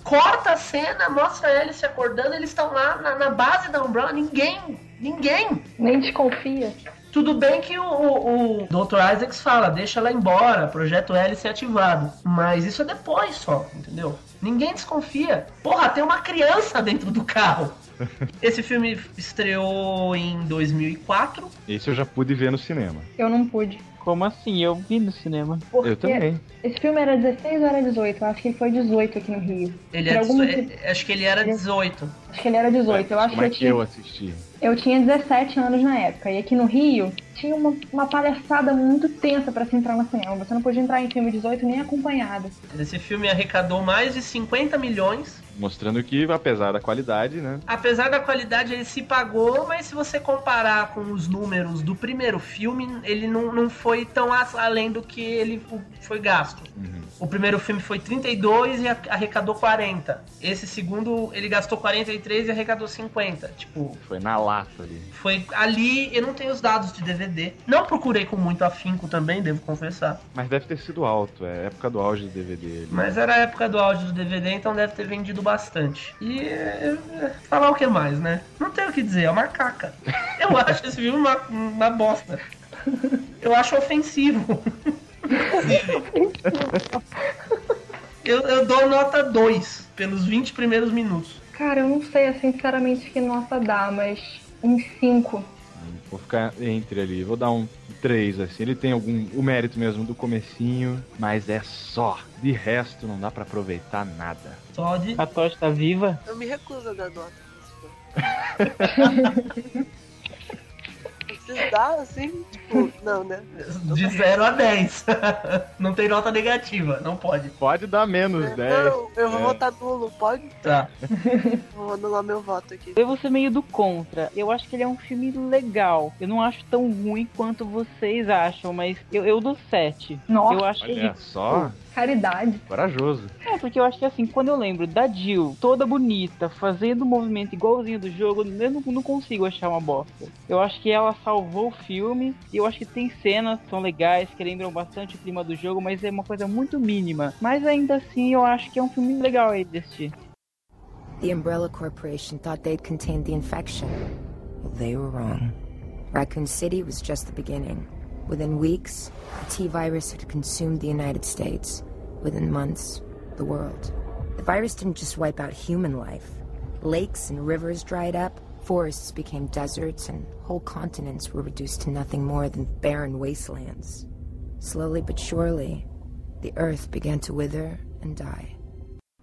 Corta a cena, mostra eles se acordando, eles estão lá na, na base da Umbrella, ninguém, ninguém. Nem desconfia. Tudo bem que o, o, o Dr. Isaacs fala, deixa ela embora, projeto Hélice ativado. Mas isso é depois só, entendeu? Ninguém desconfia. Porra, tem uma criança dentro do carro. (laughs) Esse filme estreou em 2004. Esse eu já pude ver no cinema. Eu não pude. Como assim? Eu vi no cinema. Porque Eu também. Esse filme era 16 ou era 18? Eu acho que ele foi 18 aqui no Rio. Ele é, dezo- motivo- é- acho que ele era 18. Acho que ele era 18. Eu acho Como é que que eu eu tinha, assisti? eu tinha 17 anos na época. E aqui no Rio tinha uma, uma palhaçada muito tensa pra se entrar no cinema. Você não podia entrar em filme 18 nem acompanhado. Esse filme arrecadou mais de 50 milhões Mostrando que, apesar da qualidade, né? Apesar da qualidade, ele se pagou, mas se você comparar com os números do primeiro filme, ele não, não foi tão a- além do que ele foi gasto. O primeiro filme foi 32 e arrecadou 40. Esse segundo, ele gastou 43 e arrecadou 50. Tipo, Foi na lata ali. foi ali. Eu não tenho os dados de DVD. Não procurei com muito afinco também, devo confessar. Mas deve ter sido alto, é época do auge do DVD. ali. Mas era a época do áudio do DVD, então deve ter vendido bastante. E é, é, falar o que mais, né? Não tenho o que dizer, é uma caca. Eu (laughs) acho esse filme uma, uma bosta. Eu acho ofensivo. (laughs) Eu, eu dou nota 2 pelos 20 primeiros minutos. Cara, eu não sei, sinceramente, que nota dá, mas um 5. Vou ficar entre ali, vou dar um 3, assim. Ele tem algum o mérito mesmo do comecinho, mas é só. De resto, não dá pra aproveitar nada. Só de. A Tocha tá viva? Eu me recuso a dar nota. (laughs) Vocês dão assim? Tipo, não, né? (laughs) De 0 a 10. (laughs) não tem nota negativa, não pode. Pode dar menos 10. Não, eu vou É. votar nulo, pode? Tá. (laughs) Vou anular meu voto aqui. Eu vou ser meio do contra. Eu acho que ele é um filme legal. Eu não acho tão ruim quanto vocês acham, mas eu, eu dou 7. Nossa. Eu acho que Olha só, Caridade. corajoso. É, porque eu acho que assim, quando eu lembro da Jill toda bonita, fazendo o movimento igualzinho do jogo, eu não, não consigo achar uma bosta. Eu acho que ela salvou o filme, e eu acho que tem cenas que são legais, que lembram bastante o clima do jogo, mas é uma coisa muito mínima. Mas ainda assim, eu acho que é um filme legal aí de assistir. The Umbrella Corporation thought they'd contained the infection. Well, they were wrong. Raccoon City was just the beginning. Within weeks, the T virus had consumed the United States. Within months, the world. The virus didn't just wipe out human life. Lakes and rivers dried up, forests became deserts, and whole continents were reduced to nothing more than barren wastelands. Slowly but surely, the earth began to wither and die.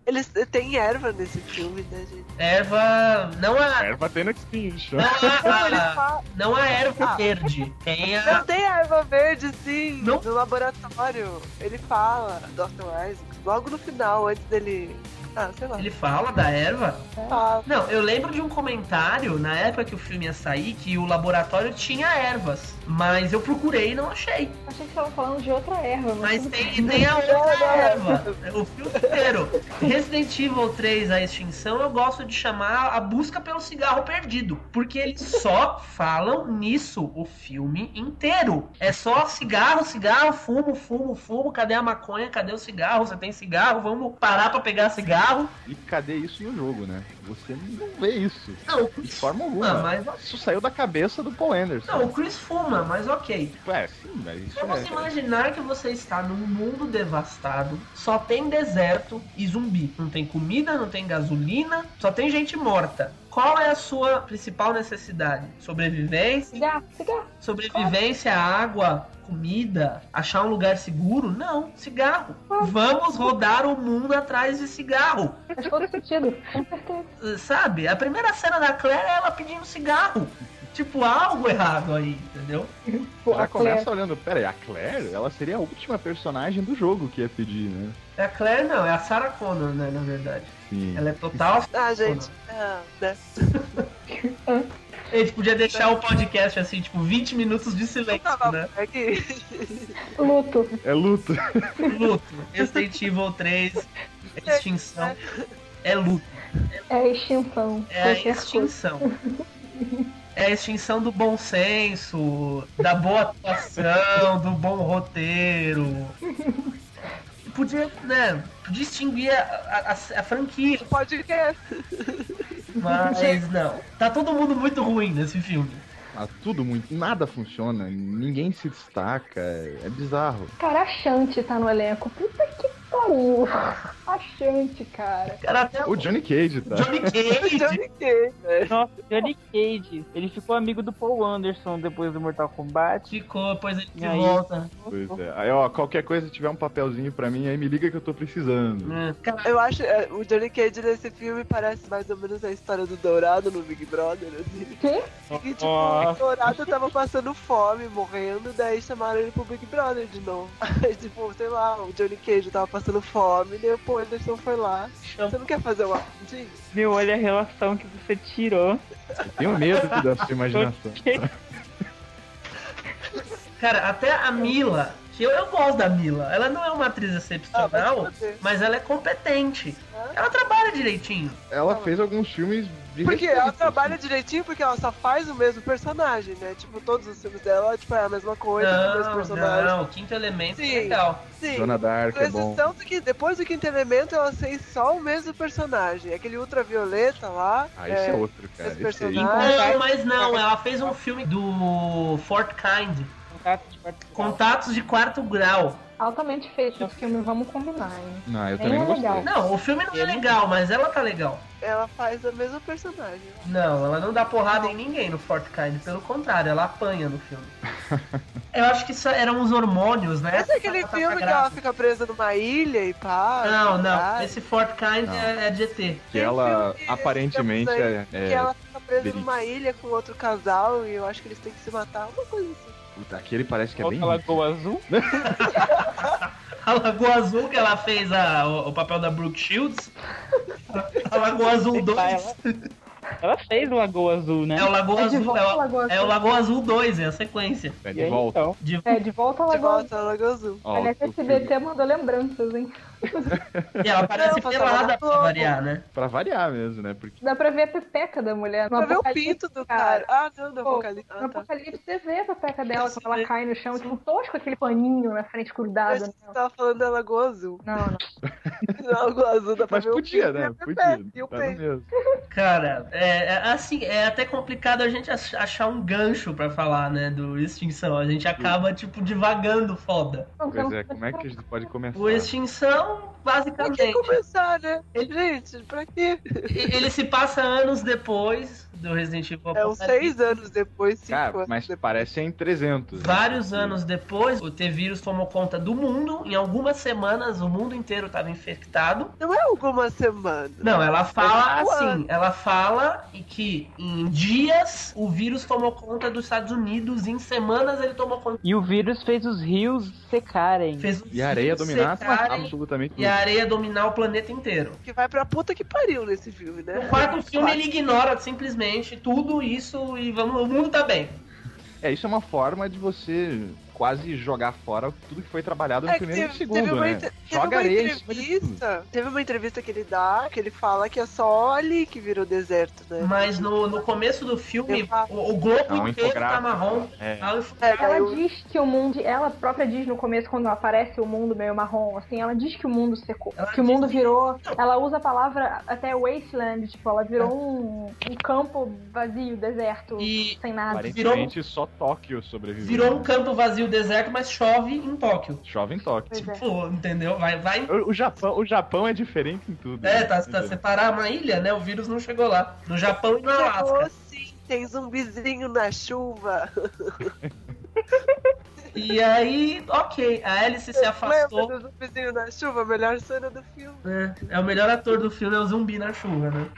Eles tem erva nesse filme, né, gente? Erva. Não a. Erva tem no Extinction. Não a, não a erva Ah. verde. Tem a. Não tem erva verde, sim. Não? No laboratório. Ele fala, Dr. Isaac, logo no final, antes dele. Ah, sei lá. Ele fala da erva? Fala. Não, eu lembro de um comentário na época que o filme ia sair que o laboratório tinha ervas. Mas eu procurei e não achei. Achei que você tava falando de outra erva. Mas tudo tem, tem a (laughs) outra erva. O filme inteiro. Resident Evil 3, a extinção, eu gosto de chamar a busca pelo cigarro perdido. Porque eles só (laughs) falam nisso o filme inteiro. É só cigarro, cigarro, fumo, fumo, fumo. Cadê a maconha? Cadê o cigarro? Você tem cigarro? Vamos parar pra pegar cigarro. E cadê isso no jogo, né? Você não vê isso. Não, De forma alguma. Mas- Isso saiu da cabeça do Paul Anderson. não, o Chris fuma, mas ok. É, sim, mas isso Pra é. você imaginar que você está num mundo devastado, só tem deserto e zumbi. Não tem comida, não tem gasolina, só tem gente morta. Qual é a sua principal necessidade? Sobrevivência? Cigarro, cigarro. Sobrevivência, água, comida, achar um lugar seguro? Não, cigarro. Vamos rodar o mundo atrás de cigarro. Faz todo sentido, com certeza. Sabe? A primeira cena da Claire é ela pedindo cigarro. Tipo, algo errado aí, entendeu? Pô, Já a Claire- começa olhando, pera aí, a Claire, ela seria a última personagem do jogo que ia pedir, né? É a Claire não, é a Sarah Connor, né, na verdade. Sim. Ela é total Ah, gente. Ah, né? (laughs) A gente podia deixar o podcast assim, tipo, 20 minutos de silêncio, Tava né? aqui. (laughs) Luto. É luto. Luto. Resident Evil 3, extinção. (laughs) É luto. É extinção. É a extinção. É a extinção do bom senso, da boa atuação, do bom roteiro. Podia, né, podia extinguir a, a, a- franquia, Podcast. mas não. Tá todo mundo muito ruim nesse filme. Ah, tudo muito. Nada funciona, ninguém se destaca, é bizarro. Cara, a Shanti tá no elenco. Puta que pariu. (laughs) A Shanti, cara. Cara, até O Johnny Cage, tá? Johnny Cage. (laughs) Johnny Cage, né? Nossa, Johnny Cage. Ele ficou amigo do Paul Anderson depois do Mortal Kombat. Ficou, depois ele E aí? volta. Pois é. Aí, ó, qualquer coisa, se tiver um papelzinho pra mim, aí me liga que eu tô precisando. É, cara, Eu acho é, o Johnny Cage nesse filme parece mais ou menos a história do Dourado no Big Brother. Assim. Quê? Que tipo, Nossa. o Dourado tava passando fome, morrendo, daí chamaram ele pro Big Brother de novo. (laughs) Aí, tipo, sei lá, o Johnny Cage tava passando fome, daí o Paul Anderson foi lá. Você não quer fazer uma rapidinho? Meu, olha a relação que você tirou. Tenho medo da sua imaginação. (laughs) cara, até a Mila que eu, eu gosto da Mila. Ela não é uma atriz Ah, excepcional, mas ela é competente. Ela trabalha direitinho. Ela fez alguns filmes de Porque respeito, ela trabalha direitinho porque ela só faz o mesmo personagem, né? Tipo, todos os filmes dela, tipo, é a mesma coisa, o mesmo Não, personagem. não, o quinto elemento Sim. é legal. Sim. Joana Dark é Mas bom. Tanto que depois do quinto elemento ela fez só o mesmo personagem. Aquele ultravioleta lá. Ah, esse é, outro, cara. esse Esse. Não, mas não, ela fez um filme do Fort Kind. Contatos de quarto grau. Altamente feito esse filme, vamos combinar, hein? Não, eu também não é gostei. legal. Não, o filme não é legal, mas ela tá legal. Ela faz o mesmo personagem. Não, ela não dá porrada em ninguém no Fort Kind, pelo contrário, ela apanha no filme. (laughs) Eu acho que isso eram os hormônios, né? Esse é aquele tá filme pra que ela fica presa numa ilha e pá. Não, não, caralho. esse Fort Kind é, é de ET. Que ela aparentemente aí é. Que é ela fica presa numa ilha com outro casal e eu acho que eles têm que se matar, uma coisa assim. Puta, aquele parece que é Qual bem. é a Lagoa Azul? (laughs) A Lagoa Azul, que ela fez a- o, o papel da Brooke Shields. A Lagoa Azul 2. Ela fez o Lagoa Azul, né? É o Lagoa É de Azul. volta É o, Lagoa é o Azul. Lagoa Azul 2, é a sequência. É de aí, volta. então? De, É, de volta ao De Lagoa volta ao Lagoa Azul. Ó, Aliás, o esse filme- BT mandou lembranças, hein? E ela parece Não, pelada pra variar, né? Pra variar mesmo, né? Porque Dá pra ver a pepeca da mulher. No Pra ver o pinto do cara. Ah, não, no Pô, Apocalipse. No Ah, tá. Apocalipse você vê a pepeca dela quando ela cai no chão, tipo, tosco aquele paninho na frente grudado. Né? você tava falando da Lagoa Azul. Não, não. (laughs) Lagoa Azul dá pra Mas ver podia, o pinto né? Podia. E o Tá no peito. mesmo. Cara, é, é, assim, é até complicado a gente ach- achar um gancho pra falar, né, do Extinção. A gente acaba, tipo, divagando foda. Pois é, como é que a gente pode começar? O Extinção, Pra que basicamente, começar, né? Gente, pra quê? ele se passa anos depois do Resident Evil É uns Apocalipse. seis anos depois, cinco Cara, anos mas depois. parece em 300. né? Vários anos depois, o T-Vírus tomou conta do mundo. Em algumas semanas, o mundo inteiro estava infectado. Não é algumas semanas. Não, ela fala cinco assim, anos. ela fala e que em dias o vírus tomou conta dos Estados Unidos, em semanas ele tomou conta. E o vírus fez os rios secarem. Fez os E a areia dominar secarem absolutamente e a areia dominar o planeta inteiro. Que vai pra puta que pariu nesse filme, né? No quarto filme ele ignora simplesmente tudo isso e vamos, o mundo tá bem. É, isso é uma forma de você quase jogar fora tudo que foi trabalhado no É que primeiro e no teve, segundo, teve uma, né? teve Joga uma entrevista. Teve uma entrevista que ele dá, que ele fala que é só ali que virou deserto, né? Mas no, no começo do filme, Eu o, o globo É um inteiro tá marrom. É. É, Ela eu- diz que o mundo, ela própria diz no começo, quando aparece o mundo meio marrom, assim, ela diz que o mundo secou. Ela que o mundo que- virou. Ela usa a palavra até wasteland, tipo, ela virou um, um campo vazio, deserto, E sem nada. Aparentemente só Tóquio sobreviveu. virou um campo vazio deserto, mas chove em Tóquio. Chove em Tóquio. Pois é. Tipo, entendeu? Vai, vai. O, o Japão, o Japão é diferente em tudo. É, né? tá, tá separar uma ilha, né? O vírus não chegou lá. No Japão e no Chegou Alasca. sim, tem zumbizinho na chuva. (laughs) E aí, ok, a Alice se afastou. Lembra do zumbizinho na chuva? A melhor cena do filme. É, é o melhor ator do filme, é o zumbi na chuva, né?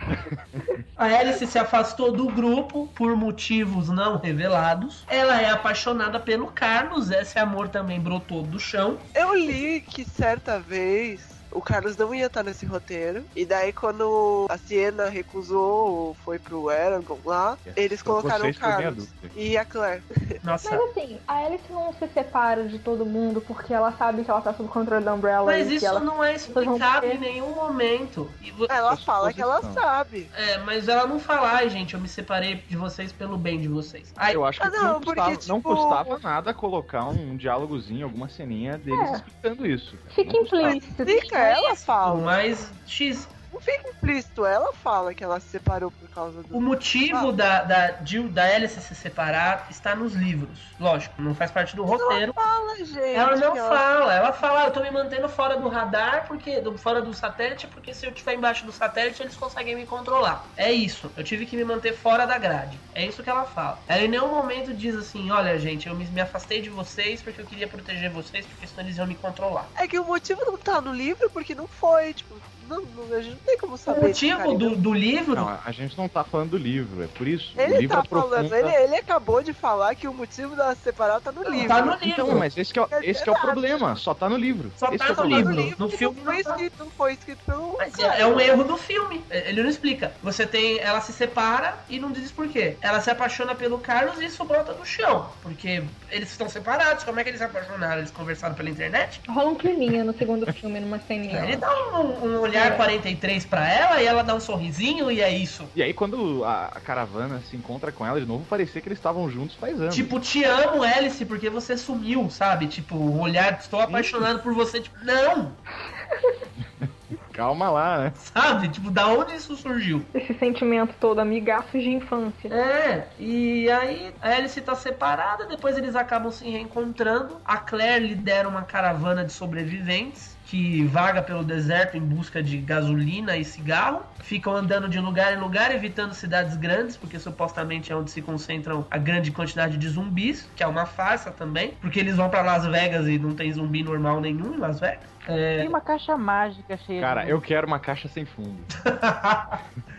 A Alice se afastou do grupo por motivos não revelados. Ela é apaixonada pelo Carlos, esse amor também brotou do chão. Eu li que certa vez o Carlos não ia estar nesse roteiro. E daí, quando a Siena recusou, foi pro Aragon lá, eles colocaram Vocês o Carlos e a Claire. (laughs) Nossa. Mas assim, a Alice não se separa de todo mundo porque ela sabe que ela tá sob controle da Umbrella. Mas e que isso ela... não é explicado ter- em nenhum momento. E vo- Ela fala que ela sabe. É, mas ela não fala, ai gente, eu me separei de vocês pelo bem de vocês. Ai, Eu acho que Ah, não, não, porque, custava, não tipo- custava nada colocar um diálogozinho, alguma ceninha deles É. explicando isso. Fica implícito. Fica, ela fala. mas X. Fica implícito, ela fala que ela se separou por causa do. O motivo Ah. da, da, Jill, da Alice se separar está nos livros. Lógico, não faz parte do roteiro. Fala, gente. Ela não que fala, ela fala, "Ah, eu tô me mantendo fora do radar, porque do, fora do satélite, porque se eu estiver embaixo do satélite, eles conseguem me controlar. É isso, eu tive que me manter fora da grade. É isso que ela fala. Ela em nenhum momento diz assim, olha gente, eu me, me afastei de vocês porque eu queria proteger vocês, porque senão eles iam me controlar. É que o motivo não tá no livro porque não foi, tipo, não, não- a gente não tem como O saber. motivo cara, do, do livro. Não, a gente não tá falando do livro, é por isso. o Ele livro tá falando, aprofunda- ele, ele acabou de falar que o motivo dela se separar tá no livro. Tá no livro. Então, mas esse que é, o- esse que é o problema, só tá no livro. Só Esse tá é o no problema. livro. No filme não foi escrito, não foi escrito pelo. Mas é, é um erro do filme. Ele não explica. Você tem. Ela se separa e não diz por quê. Ela se apaixona pelo Carlos e isso brota do chão. Porque eles estão separados. Como é que eles se apaixonaram? Eles conversaram pela internet? Rola um climinha no segundo filme, numa ceninha. Ele dá um, um olhar 43 pra ela e ela dá um sorrisinho e é isso. E aí, quando a, a caravana se encontra com ela de novo, parecia que eles estavam juntos faz anos. Tipo, te amo, Alice, porque você sumiu, sabe? Tipo, o olhar, estou apaixonado por você. Tipo, não! (laughs) Calma lá, né? Sabe? Tipo, da onde isso surgiu? Esse sentimento todo, amigaços de infância. É, e aí a Alice tá separada, depois eles acabam se reencontrando. A Claire lidera uma caravana de sobreviventes que vaga pelo deserto em busca de gasolina e cigarro. Ficam andando de lugar em lugar, evitando cidades grandes, porque supostamente é onde se concentram a grande quantidade de zumbis, que é uma farsa também, porque eles vão pra Las Vegas e não tem zumbi normal nenhum em Las Vegas. É, Tem uma caixa mágica cheia Cara, de... eu quero uma caixa sem fundo. (laughs)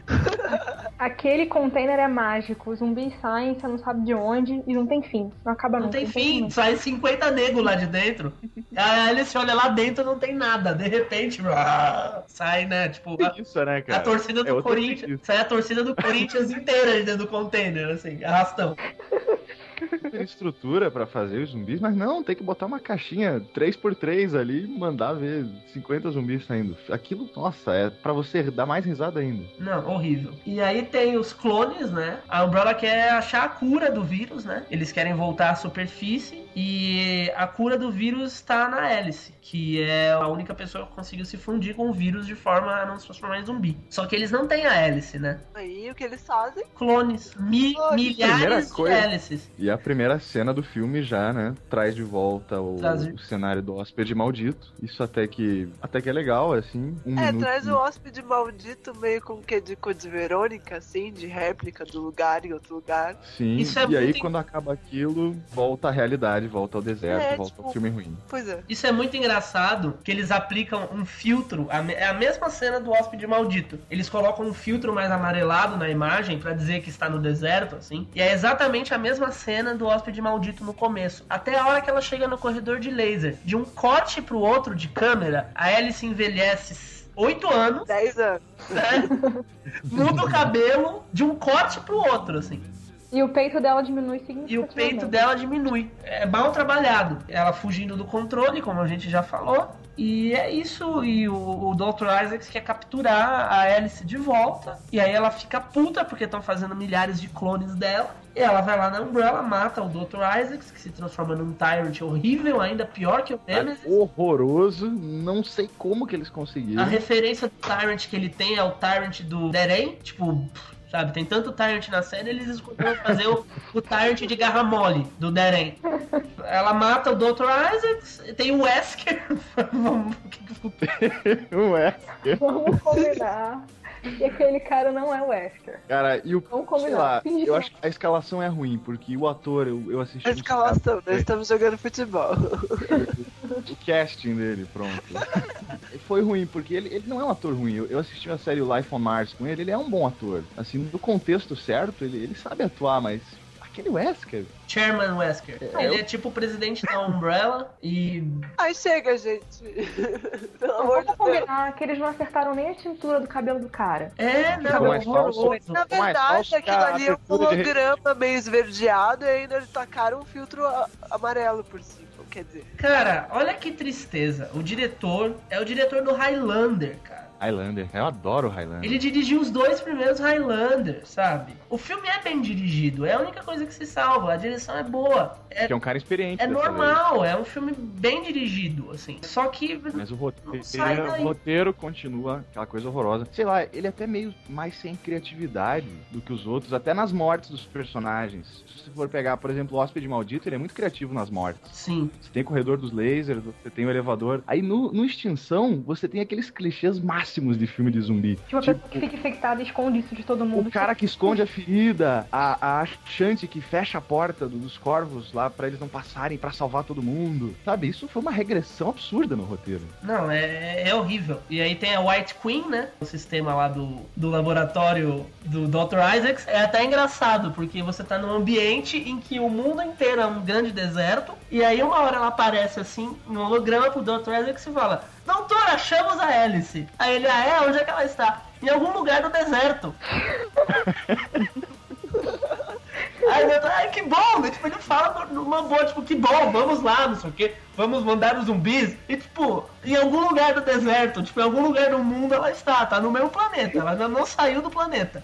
Aquele container é mágico. Os zumbis saem, você não sabe de onde e não tem fim. Não acaba Não nunca. tem fim, sai 50 negros lá de dentro. A Alice olha lá dentro não tem nada. De repente, ah, sai, né? Tipo, a, Isso, né, a cara? torcida É do outra Corinthians. Sai a torcida do Corinthians (laughs) inteira dentro do container, assim, arrastão. (laughs) Tem estrutura pra fazer os zumbis, mas não, tem que botar uma caixinha 3x3 ali e mandar ver 50 zumbis saindo. Aquilo, nossa, é pra você dar mais risada ainda. Não, horrível. E aí tem os clones, né? A Umbrella quer achar a cura do vírus, né? Eles querem voltar à superfície e a cura do vírus tá na Alice, que é a única pessoa que conseguiu se fundir com o vírus de forma a não se transformar em zumbi. Só que eles não têm a Alice, né? Aí o que eles fazem? Clones. Mi- milhares de hélices. E a primeira cena do filme já, né, traz de volta o, Traz- o cenário do hóspede maldito. Isso até que até que é legal, assim. Um É, minuto. traz o hóspede maldito meio com que de Code Verônica, assim, de réplica do lugar em outro lugar. Sim, Isso é e aí muito- quando acaba aquilo, volta à realidade, volta ao deserto, É, volta tipo- ao filme ruim. Pois é. Isso é muito engraçado, que eles aplicam um filtro, a é a mesma cena do hóspede maldito. Eles colocam um filtro mais amarelado na imagem pra dizer que está no deserto, assim. E é exatamente a mesma cena do hóspede maldito no começo. Até a hora que ela chega no corredor de laser. De um corte pro outro de câmera, a Alice envelhece 8 anos, 10 anos. né? (laughs) Muda o cabelo de um corte pro outro, assim. E o peito dela diminui E o significativamente. peito dela diminui. É mal trabalhado. Ela fugindo do controle, como a gente já falou. E é isso. E o, o Dr. Isaacs quer capturar a Alice de volta. E aí ela fica puta porque estão fazendo milhares de clones dela. E ela vai lá na Umbrella, mata o Dr. Isaacs, que se transforma num Tyrant horrível, ainda pior que o Nemesis. Horroroso, não sei como que eles conseguiram. A referência do Tyrant que ele tem é o Tyrant do Deren, tipo, sabe, tem tanto Tyrant na série, eles escolheram fazer o, o Tyrant de garra mole do Deren. Ela mata o Dr. Isaacs, tem o Wesker. (laughs) Vamos- Ué, (laughs) Vamos combinar. E aquele cara não é o Wesker. cara, e o. Vamos Sei combinar. lá, eu acho que a escalação é ruim, porque o ator, eu, eu assisti. A escalação, nós estamos jogando futebol. o casting dele, pronto. Foi ruim, porque ele, ele não é um ator ruim. Eu, eu assisti a série Life on Mars com ele, ele é um bom ator. Assim, no contexto certo, ele, ele sabe atuar, mas aquele Wesker. Chairman Wesker. É, Ele eu- é tipo o presidente da Umbrella e. Aí chega, gente. (laughs) Pelo amor de Vamos combinar que eles não acertaram nem a tintura do cabelo do cara. É, não, mais falso. Na verdade, aquilo ali é um abertura de- holograma meio esverdeado e ainda eles tacaram um filtro amarelo por cima. Quer dizer, Cara, olha que tristeza. O diretor é o diretor do Highlander, cara. Highlander, eu adoro Highlander. Ele dirigiu os dois primeiros Highlanders, sabe? O filme é bem dirigido, é a única coisa que se salva. A direção é boa. É, Que é um cara experiente. é normal, é um filme bem dirigido, assim. Só que. vez. Mas o roteiro, daí. o roteiro continua aquela coisa horrorosa. Sei lá, ele é até meio mais sem criatividade do que os outros, até nas mortes dos personagens. Se você for pegar, por exemplo, o Hóspede Maldito, ele é muito criativo nas mortes. Sim. Você tem o corredor dos lasers, você tem o elevador. Aí no, no Extinção, você tem aqueles clichês máximos de filme de zumbi. Tipo, a pessoa que fica infectada e esconde isso de todo mundo. O cara que esconde a ferida, a, a achante que fecha a porta do- dos corvos lá pra eles não passarem pra salvar todo mundo. Sabe, isso foi uma regressão absurda no roteiro. Não, é, é horrível. E aí tem a White Queen, né? O sistema lá do, do laboratório do Dr. Isaacs. É até engraçado, porque você tá num ambiente em que o mundo inteiro é um grande deserto. E aí uma hora ela aparece assim, no holograma pro Dr. Isaacs e fala: Doutor, achamos a hélice. Aí ele, ah, é? Onde é que ela está? Em algum lugar do deserto. (laughs) Aí eu, ai, que bom! né? Tipo, ele fala numa boa, tipo, que bom, vamos lá, não sei o quê, vamos mandar os zumbis. E, tipo, em algum lugar do deserto, tipo, em algum lugar do mundo ela está, tá no mesmo planeta, ela ainda não saiu do planeta.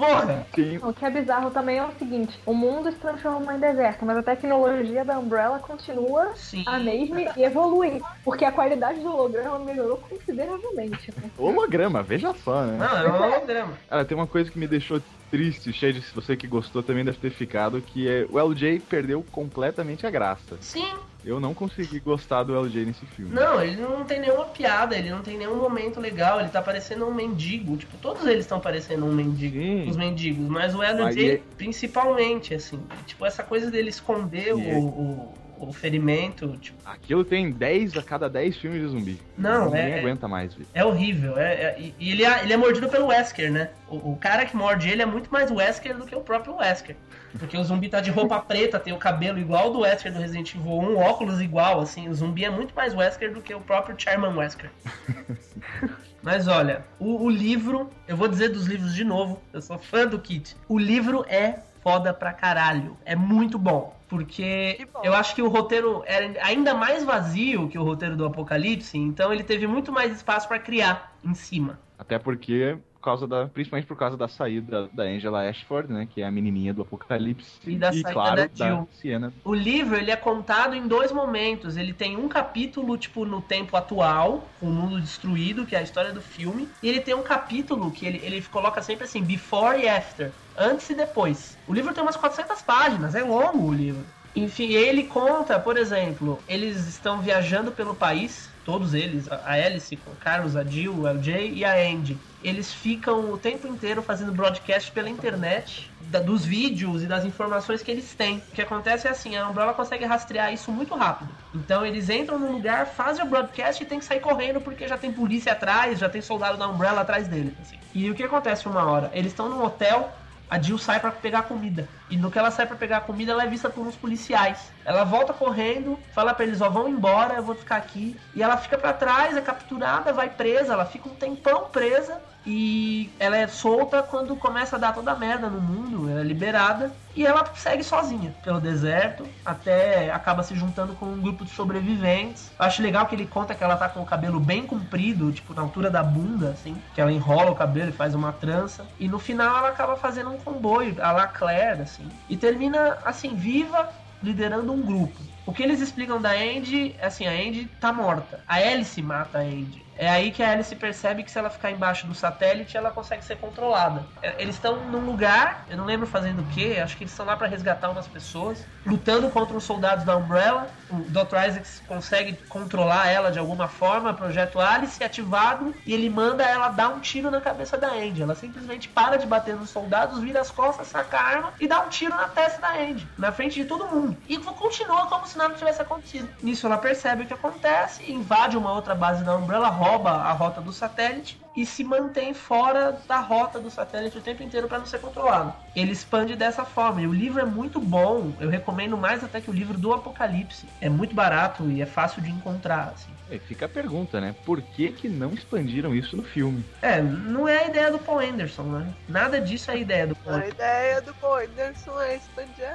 Porra! O que é bizarro também é o seguinte: o mundo se transformou em deserto, mas a tecnologia da Umbrella continua Sim. a mesma e evolui. Porque a qualidade do holograma melhorou consideravelmente. né? Holograma, veja só, né? Não, é um holograma. Cara, tem uma coisa que me deixou triste, cheio de você que gostou também deve ter ficado, que é o LJ perdeu completamente a graça. Sim. Eu não consegui gostar do LJ nesse filme. Não, ele não tem nenhuma piada, ele não tem nenhum momento legal, ele tá parecendo um mendigo. Tipo, todos eles estão parecendo um mendigo, os mendigos, mas o LJ é- principalmente, assim. Tipo, essa coisa dele esconder E é- o, o, o ferimento, tipo, Aquilo tem 10 a cada 10 filmes de zumbi. Não, Ninguém é- aguenta mais, velho. É horrível. É, é- e ele, é, ele é mordido pelo Wesker, né? O, o cara que morde ele é muito mais Wesker do que o próprio Wesker. Porque o zumbi tá de roupa (laughs) preta, tem o cabelo igual ao do Wesker do Resident Evil 1, óculos igual, assim. O zumbi é muito mais Wesker do que o próprio Charman Wesker. (laughs) Mas olha, o, o livro, eu vou dizer dos livros de novo, eu sou fã do Kit. O livro é foda pra caralho. É muito bom. Porque eu acho que o roteiro era ainda mais vazio que o roteiro do Apocalipse, então ele teve muito mais espaço pra criar em cima. Até porque, por causa da, principalmente por causa da saída da Angela Ashford, né? Que é a menininha do Apocalipse. E da saída claro, da da Jill. Sienna. O livro ele é contado em dois momentos. Ele tem um capítulo tipo no tempo atual, o mundo destruído, que é a história do filme, e ele tem um capítulo que ele, ele coloca sempre assim, before e after, antes e depois. O livro tem umas 400 páginas, é longo o livro. Enfim, ele conta, por exemplo, eles estão viajando pelo país, todos eles, a Alice, o Carlos, a Jill, o LJ e a Andy. Eles ficam o tempo inteiro fazendo broadcast pela internet da- dos vídeos e das informações que eles têm. O que acontece é assim, a Umbrella consegue rastrear isso muito rápido. Então eles entram no lugar, fazem o broadcast e tem que sair correndo porque já tem polícia atrás, já tem soldado da Umbrella atrás deles. assim. E o que acontece uma hora? Eles estão num hotel, a Jill sai pra pegar comida. E no que ela sai pra pegar comida, ela é vista por uns policiais. Ela volta correndo, fala pra eles, ó, vão embora, eu vou ficar aqui. E ela fica pra trás, é capturada, vai presa, ela fica um tempão presa. E ela é solta quando começa a dar toda a merda no mundo, ela é liberada. E ela segue sozinha pelo deserto, até acaba se juntando com um grupo de sobreviventes. Eu acho legal que ele conta que ela tá com o cabelo bem comprido, tipo na altura da bunda, assim. Que ela enrola o cabelo e faz uma trança. E no final ela acaba fazendo um comboio, a la Claire, assim. E termina, assim, viva, liderando um grupo. O que eles explicam da Andy, é assim, a Andy tá morta. A Alice mata a Andy. É aí que a Alice percebe que se ela ficar embaixo do satélite, ela consegue ser controlada. É, Eles estão num lugar, eu não lembro fazendo o que, acho que eles estão lá pra resgatar umas pessoas, lutando contra os soldados da Umbrella. O Dr. Isaacs consegue controlar ela de alguma forma, projeto Alice ativado, e ele manda ela dar um tiro na cabeça da Andy. Ela simplesmente para de bater nos soldados, vira as costas, saca a arma e dá um tiro na testa da Andy, na frente de todo mundo. E continua como se nada tivesse acontecido. Nisso ela percebe o que acontece, invade uma outra base da Umbrella, rouba a rota do satélite e se mantém fora da rota do satélite o tempo inteiro para não ser controlado. Ele expande dessa forma. E o livro é muito bom. Eu recomendo mais até que o livro do Apocalipse. É muito barato e é fácil de encontrar. Assim. E fica a pergunta, né? Por que que não expandiram isso no filme? É, não é a ideia do Paul Anderson, né? Nada disso é a ideia do Paul A ideia do Paul Anderson é expandir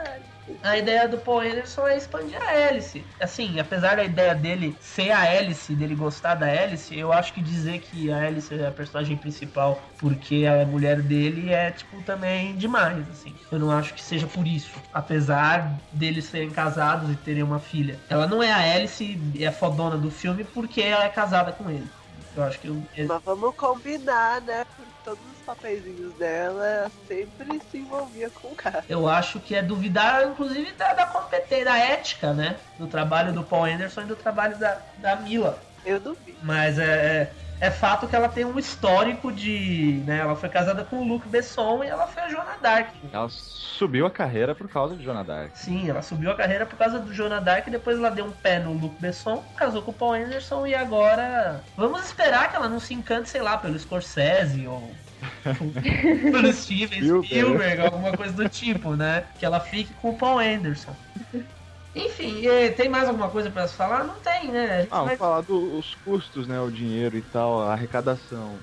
a. A ideia do Paul Anderson é expandir a hélice. Assim, apesar da ideia dele ser a hélice, dele gostar da hélice, eu acho que dizer que a hélice é a personagem principal porque a mulher dele é, tipo, também demais, assim. Eu não acho que seja por isso. Apesar deles serem casados e terem uma filha. Ela não é a hélice é fodona do filme porque ela é casada com ele. Eu acho que... Eu... Mas vamos combinar, né? Os papeizinhos dela, ela sempre se envolvia com o cara. Eu acho que é duvidar, inclusive, da, da competência, da ética, né? Do trabalho do Paul Anderson e do trabalho da, da Mila. Eu vi. Mas é, é, é fato que ela tem um histórico de. Né, ela foi casada com o Luke Besson e ela foi a Joana Dark. Ela subiu a carreira por causa de Joana Dark. Sim, ela subiu a carreira por causa do Joana Dark, depois ela deu um pé no Luke Besson, casou com o Paul Anderson e agora. Vamos esperar que ela não se encante, sei lá, pelo Scorsese ou. (laughs) pelo Steven Spielberg. Spielberg, alguma coisa do tipo, né? Que ela fique com o Paul Anderson. Enfim, tem mais alguma coisa pra se falar? Não tem, né? Ah, vai- falar dos custos, né? O dinheiro e tal, a arrecadação.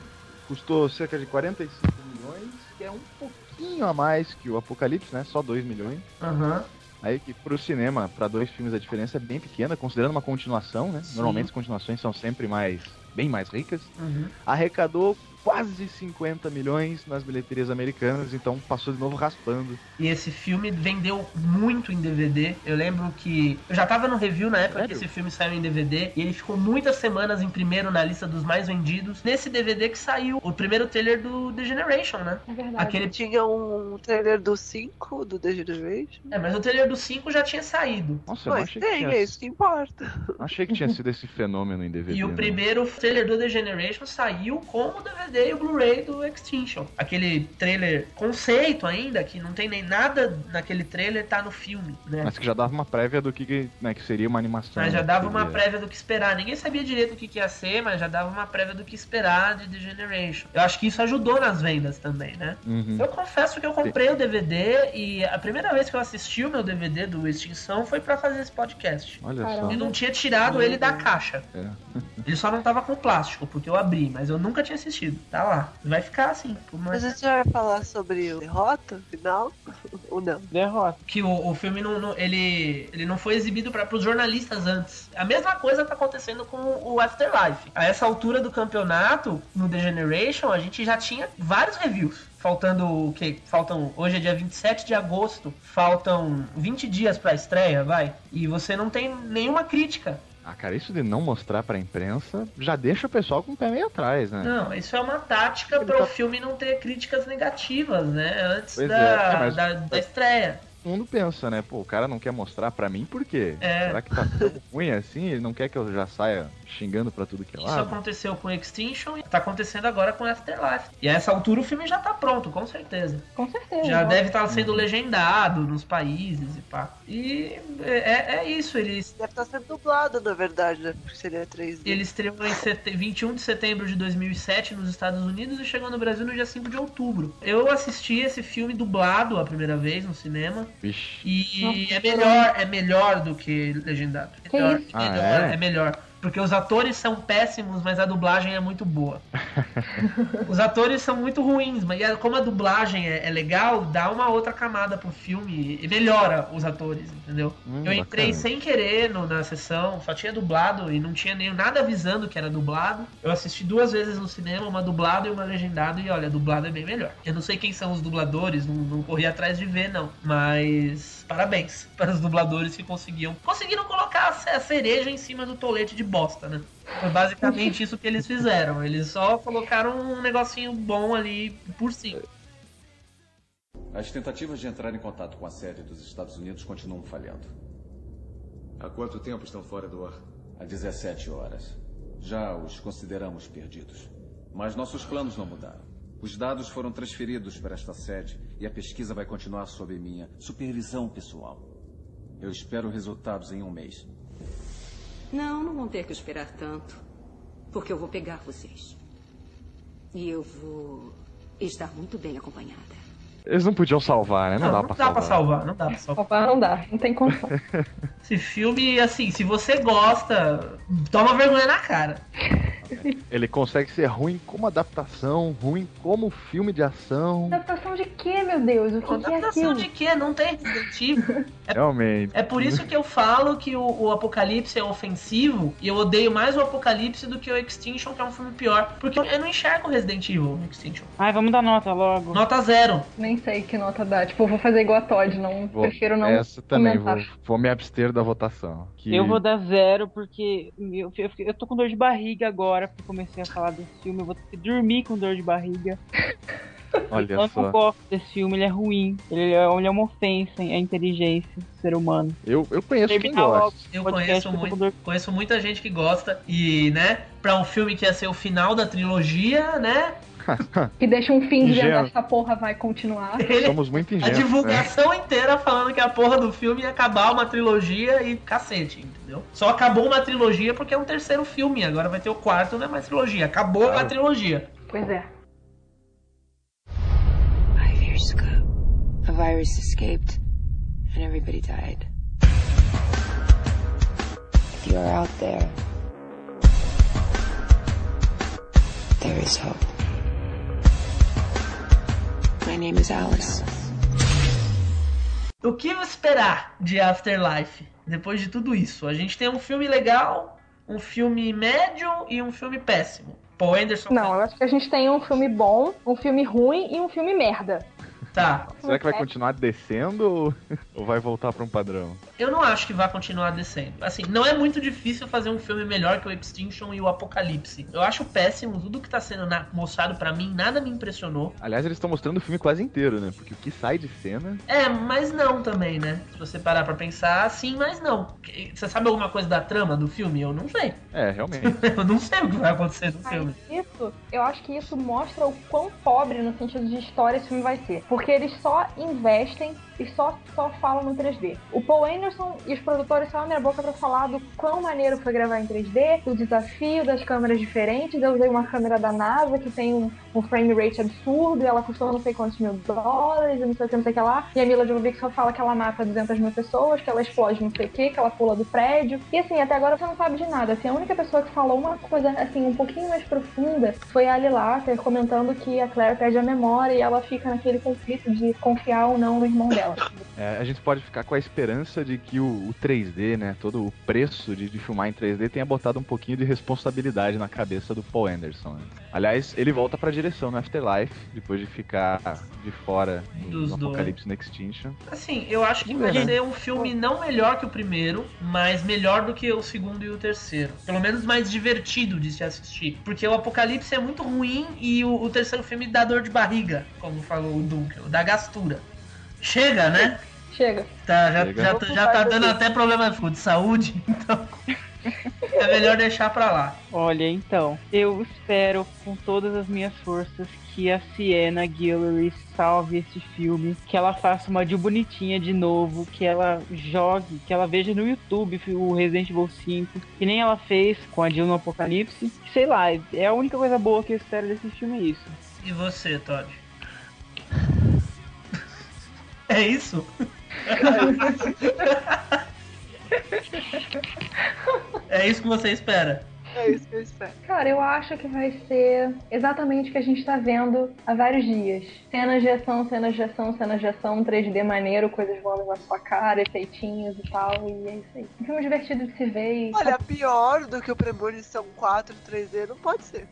Custou cerca de 45 milhões, que é um pouquinho a mais que o Apocalipse, né? Só 2 milhões. Aham. Aí que pro cinema, pra dois filmes, a diferença é bem pequena, considerando uma continuação, né? Sim. Normalmente as continuações são sempre mais. bem mais ricas. Uhum. Arrecadou quase 50 milhões nas bilheterias americanas, então passou de novo raspando. E esse filme vendeu muito em DVD. Eu lembro que. Eu já tava no review na época que esse filme saiu em DVD. E ele ficou muitas semanas em primeiro na lista dos mais vendidos. Nesse DVD que saiu o primeiro trailer do The Generation, né? É verdade. Aquele. Tinha um trailer do 5 do The Generation. É, mas o trailer do 5 já tinha saído. Nossa, eu não Mas achei que tem, tinha, é isso que importa. não achei que tinha sido esse fenômeno em DVD. E o não. primeiro trailer do The Generation saiu com o DVD e o Blu-ray do Extinction. Aquele trailer conceito ainda, que não tem nem nada naquele trailer, tá no filme, né? Mas que já dava uma prévia do que, que, né, que seria uma animação. Mas já né, dava uma prévia do que esperar. Ninguém sabia direito o que, que ia ser, mas já dava uma prévia do que esperar de The Generation. Eu acho que isso ajudou nas vendas também, né? Uhum. Eu confesso que eu comprei o DVD e a primeira vez que eu assisti o meu DVD do Extinção foi pra fazer esse podcast. Olha só. Eu não tinha tirado ele da caixa. É. (laughs) Ele só não tava com plástico, porque eu abri, mas eu nunca tinha assistido. Tá lá. Vai ficar assim. Mas a gente vai falar sobre o derrota final? (laughs) Ou não? Derrota. que o, o filme não, não- ele, ele não foi exibido para os jornalistas antes. A mesma coisa tá acontecendo com o Afterlife. A essa altura do campeonato, no The Generation, a gente já tinha vários reviews. Faltando o que? Faltam. Hoje é dia 27 de agosto. Faltam 20 dias pra estreia, vai. E você não tem nenhuma crítica. Ah, cara, isso de não mostrar pra imprensa já deixa o pessoal com o pé meio atrás, né? Não, isso é uma tática para o filme não ter críticas negativas, né? Antes Pois da, é, é, mas- da, da estreia. Todo mundo pensa, né? Pô, o cara não quer mostrar pra mim por quê? É. Será que tá tão (laughs) ruim assim? Ele não quer que eu já saia xingando pra tudo que é Isso lado? aconteceu com Extinction e tá acontecendo agora com Afterlife. E a essa altura o filme já tá pronto, com certeza. Com certeza. Já deve estar Uhum. sendo legendado nos países e pá. E é, é isso, eles. Deve estar sendo dublado, na verdade, né? Porque seria 3D. Ele estreou em sete- 21 de setembro de 2007 nos Estados Unidos e chegou no Brasil no dia 5 de outubro. Eu assisti esse filme dublado a primeira vez no cinema Vixe. e é melhor, é melhor do que legendado. Que Melhor, isso? Ah, melhor, é? é melhor. Porque os atores são péssimos, mas a dublagem é muito boa. (laughs) Os atores são muito ruins, mas como a dublagem é, é legal, dá uma outra camada pro filme e melhora os atores, entendeu? Hum, eu entrei bacana. sem querer no- na sessão, só tinha dublado e não tinha nem nada avisando que era dublado. Eu assisti duas vezes no cinema, uma dublada e uma legendada, e olha, dublado é bem melhor. Eu não sei quem são os dubladores, não, não corri atrás de ver, não. Mas parabéns (laughs) para os dubladores que conseguiam. Conseguiram colocar a ce- a cereja em cima do tolete de bosta, né? Foi basicamente isso que eles fizeram. Eles só colocaram um negocinho bom ali por cima. As tentativas de entrar em contato com a sede dos Estados Unidos continuam falhando. Há quanto tempo estão fora do ar? Há 17 horas. Já os consideramos perdidos. Mas nossos planos não mudaram. Os dados foram transferidos para esta sede e a pesquisa vai continuar sob minha supervisão pessoal. Eu espero resultados em um mês. Não, não vão ter que esperar tanto. Porque eu vou pegar vocês. E eu vou estar muito bem acompanhada. Eles não podiam salvar, né? Não, Não, dá, não pra, dá salvar. pra salvar, não dá pra salvar. Opa, não dá, não tem condição. Esse filme, assim, se você gosta, toma vergonha na cara. (laughs) Ele consegue ser ruim como adaptação, ruim como filme de ação. Adaptação de quê, meu Deus? O que, que é Adaptação aquilo? de quê? Não tem Resident Evil. (laughs) Realmente. É por isso que eu falo que o, o Apocalipse é ofensivo e eu odeio mais o Apocalipse do que o Extinction, que é um filme pior. Porque eu não enxergo o Resident Evil no Extinction. Ai, vamos dar nota logo. Nota zero. Nem sei que nota dá. Tipo, eu vou fazer igual a Todd, não. Vou- prefiro não. Essa também, vou, vou me abster da votação. Que... Eu vou dar zero porque eu, eu, eu tô com dor de barriga agora, porque eu comecei a falar desse filme. Eu vou ter que dormir com dor de barriga. (laughs) Olha Eu só. não gosto desse filme, ele é ruim. Ele é, ele é uma ofensa à inteligência do ser humano. Eu, eu conheço quem Terminar gosta. Eu conheço muito, conheço muita gente que gosta. E, né, pra um filme que ia ser o final da trilogia, né? (laughs) Que deixa um fim dizendo Ingênuo. essa porra vai continuar. (laughs) Somos muito A ingênuos. né? divulgação inteira falando que a porra do filme ia acabar uma trilogia e cacete, entendeu? Só acabou uma trilogia porque é um terceiro filme. Agora vai ter o quarto, não é mais trilogia. Acabou a Claro. trilogia. Pois é. Five years ago, a virus escaped and everybody died. If you are out there, there is hope. My name is Alice. O que esperar de Afterlife depois de tudo isso? A gente tem um filme legal, um filme médio e um filme péssimo. Paul Anderson. Não, eu acho que a gente tem um filme bom, um filme ruim e um filme merda. Tá. Será que vai continuar descendo (laughs) ou, vai voltar pra um padrão? Eu não acho que vai continuar descendo. Assim, não é muito difícil fazer um filme melhor que o Extinction e o Apocalipse. Eu acho péssimo, tudo que tá sendo na- mostrado pra mim, nada me impressionou. Aliás, eles estão mostrando o filme quase inteiro, né? Porque o que sai de cena. É, mas não também, né? Se você parar pra pensar, sim, mas não. Você sabe alguma coisa da trama do filme? Eu não sei. É, realmente. (laughs) Eu não sei o que vai acontecer no Mas filme. isso, eu acho que isso mostra o quão pobre no sentido de história esse filme vai ser. Porque eles só investem e só, só falam no 3D. O Paul Anderson e os produtores só abrem a boca pra falar do quão maneiro foi gravar em 3D, do desafio das câmeras diferentes. Eu usei uma câmera da NASA que tem um, um frame rate absurdo e ela custou não sei quantos mil dólares não sei o que, não sei o que lá. E a Mila Jovovich só fala que ela mata 200 mil pessoas, que ela explode não sei o que, que ela pula do prédio. E assim, até agora você não sabe de nada. Assim, a única pessoa que falou uma coisa assim um pouquinho mais profunda foi a Lilater comentando que a Claire perde a memória e ela fica naquele conflito de confiar ou não no irmão dela. É, a gente pode ficar com a esperança de que o, o 3D, né? Todo o preço de, de filmar em 3D tenha botado um pouquinho de responsabilidade na cabeça do Paul Anderson. né? Aliás, ele volta pra direção no Afterlife, depois de ficar de fora dois. Apocalipse no Extinction. Assim, eu acho que vai ser um filme não melhor que o primeiro, mas melhor do que o segundo e o terceiro. Pelo menos mais divertido de se assistir. Porque o Apocalipse é muito ruim e o, o terceiro filme dá dor de barriga, como falou o Dunkel, dá gastura. Chega, né? Chega. Tá, já, Chega. já, tá- já tá dando até problema de saúde, (laughs) então é melhor deixar pra lá. Olha, então, eu espero com todas as minhas forças que a Sienna Guillory salve esse filme, que ela faça uma de bonitinha de novo, que ela jogue, que ela veja no YouTube o Resident Evil 5, que nem ela fez com a Jill no Apocalipse. Sei lá, é a única coisa boa que eu espero desse filme é isso. E você, Todd? É isso? é isso que você espera? É isso que eu espero. Cara, eu acho que vai ser exatamente o que a gente tá vendo há vários dias. Cenas de ação, cenas de ação, cenas de ação, 3D maneiro, coisas voando na sua cara, efeitinhos e tal, e é isso aí. Um filme divertido de se ver e... Olha, pior do que o Premonição 4 3D não pode ser.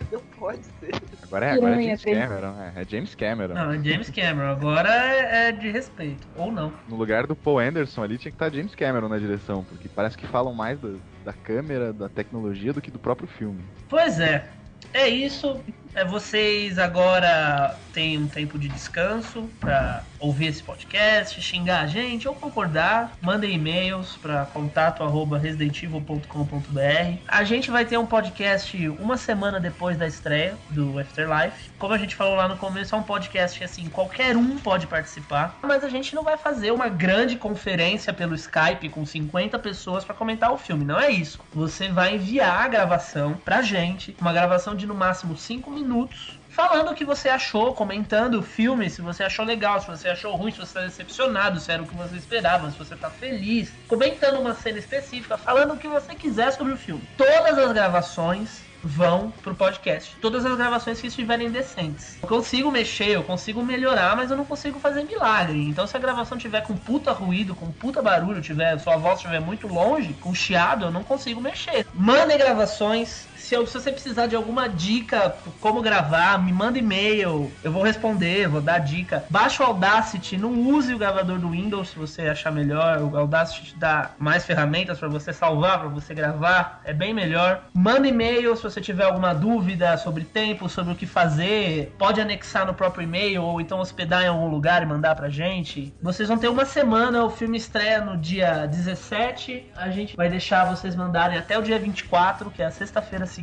(laughs) Não pode ser. Agora é, agora é James 3D. Cameron, é, é James Cameron. Não, é James Cameron. Agora é, é de respeito. Ou não. No lugar do Paul Anderson ali tinha que estar James Cameron na direção, porque parece que falam mais do- da câmera, da tecnologia do que do próprio filme. Pois é. É isso. É, vocês agora têm um tempo de descanso pra ouvir esse podcast, xingar a gente ou concordar. Mandem e-mails para contato@residentivel.com.br. A gente vai ter um podcast uma semana depois da estreia do Afterlife. Como a gente falou lá no começo, é um podcast que assim, qualquer um pode participar, mas a gente não vai fazer uma grande conferência pelo Skype com 50 pessoas para comentar o filme, não é isso. Você vai enviar a gravação pra gente, uma gravação de no máximo 5 minutos, falando o que você achou, comentando o filme, se você achou legal, se você achou ruim, se você tá decepcionado, se era o que você esperava, se você tá feliz, comentando uma cena específica, falando o que você quiser sobre o filme. Todas as gravações vão pro podcast. Todas as gravações que estiverem decentes. Eu consigo mexer, eu consigo melhorar, mas eu não consigo fazer milagre. Então se a gravação tiver com puta ruído, com puta barulho, tiver, sua voz estiver muito longe, com chiado, eu não consigo mexer. Mandem gravações. Se, eu- se você precisar de alguma dica como gravar, me manda e-mail, eu vou responder, vou dar dica. Baixa o Audacity, não use o gravador do Windows se você achar melhor. O Audacity dá mais ferramentas para você salvar, para você gravar, é bem melhor. Manda e-mail se você tiver alguma dúvida sobre tempo, sobre o que fazer. Pode anexar no próprio e-mail ou então hospedar em algum lugar e mandar pra gente. Vocês vão ter uma semana, o filme estreia no dia 17. A gente vai deixar vocês mandarem até o dia 24, que é a sexta-feira seguinte.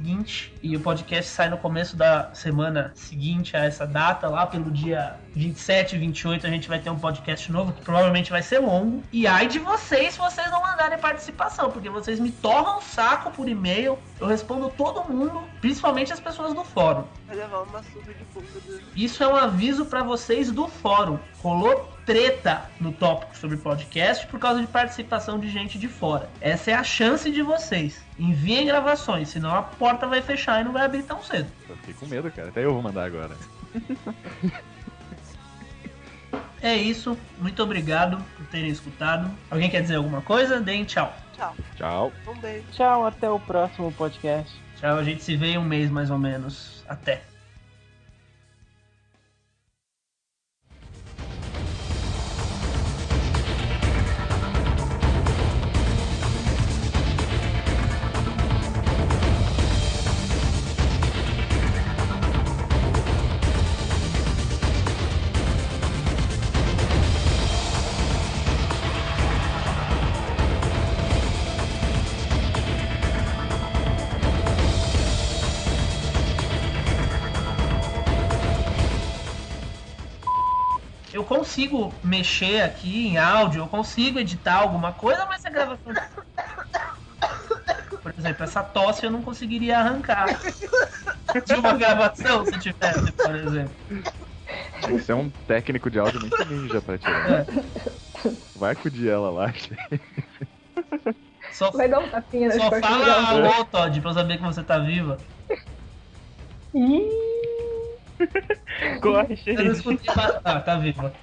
E o podcast sai no começo da semana seguinte a essa data, lá pelo dia 27 e 28 a gente vai ter um podcast novo que provavelmente vai ser longo. E ai de vocês se vocês não mandarem participação, porque vocês me torram o saco por e-mail. Eu respondo todo mundo, principalmente as pessoas do fórum. Vai levar uma surra de do... Isso é um aviso para vocês do fórum. Rolou treta no tópico sobre podcast por causa de participação de gente de fora. Essa é a chance de vocês. Enviem gravações, senão a porta vai fechar e não vai abrir tão cedo. Eu fiquei com medo, cara. Até eu vou mandar agora. É isso. Muito obrigado por terem escutado. Alguém quer dizer alguma coisa? Deem tchau. Tchau. Tchau. Um beijo. Tchau, até o próximo podcast. Tchau, a gente se vê em um mês mais ou menos. Até. Consigo mexer aqui em áudio, eu consigo editar alguma coisa, mas a gravação. (coughs) Por exemplo, essa tosse eu não conseguiria arrancar de uma gravação se tivesse, por exemplo. Você é um técnico de áudio muito ninja pra tirar. É. Vai acudir ela lá. Só, Vai dar um tapinha só fala alô, Todd, pra eu saber que você tá viva. Corre, Eu não escutei. Ah, tá viva.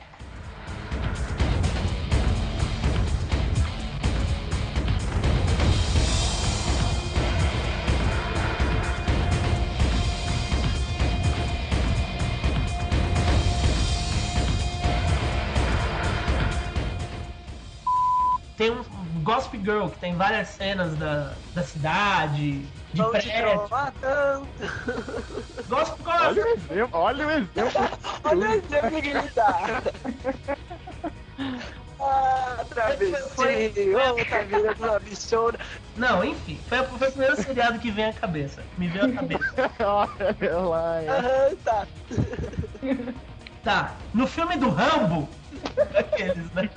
Tem um Gossip Girl que tem várias cenas da, da cidade, de te prédio. tanto. Gossip Olha Girl! o exemplo, olha o exemplo. (laughs) Olha o exemplo que ele dá. (laughs) Ah, travesti, outra vida uma bichona. Não, enfim, foi, foi o primeiro seriado que vem à cabeça. Me veio à cabeça. (laughs) Olha lá. é. Aham, tá. Tá, no filme do Rambo, aqueles, né?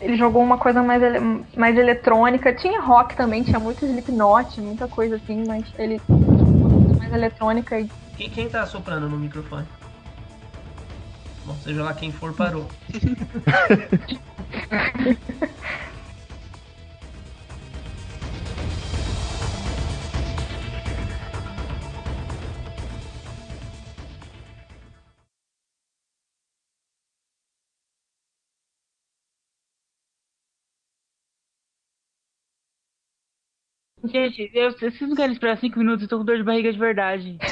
Ele jogou uma coisa mais, ele- mais eletrônica. Tinha rock também, tinha muito Slipknot, muita coisa assim, mas ele jogou uma coisa mais eletrônica e Quem, quem tá soprando no microfone? Bom, seja lá quem for, parou. (laughs) Gente, eu, não querem esperar 5 minutos, eu tô com dor de barriga de verdade. (laughs)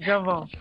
Já volto.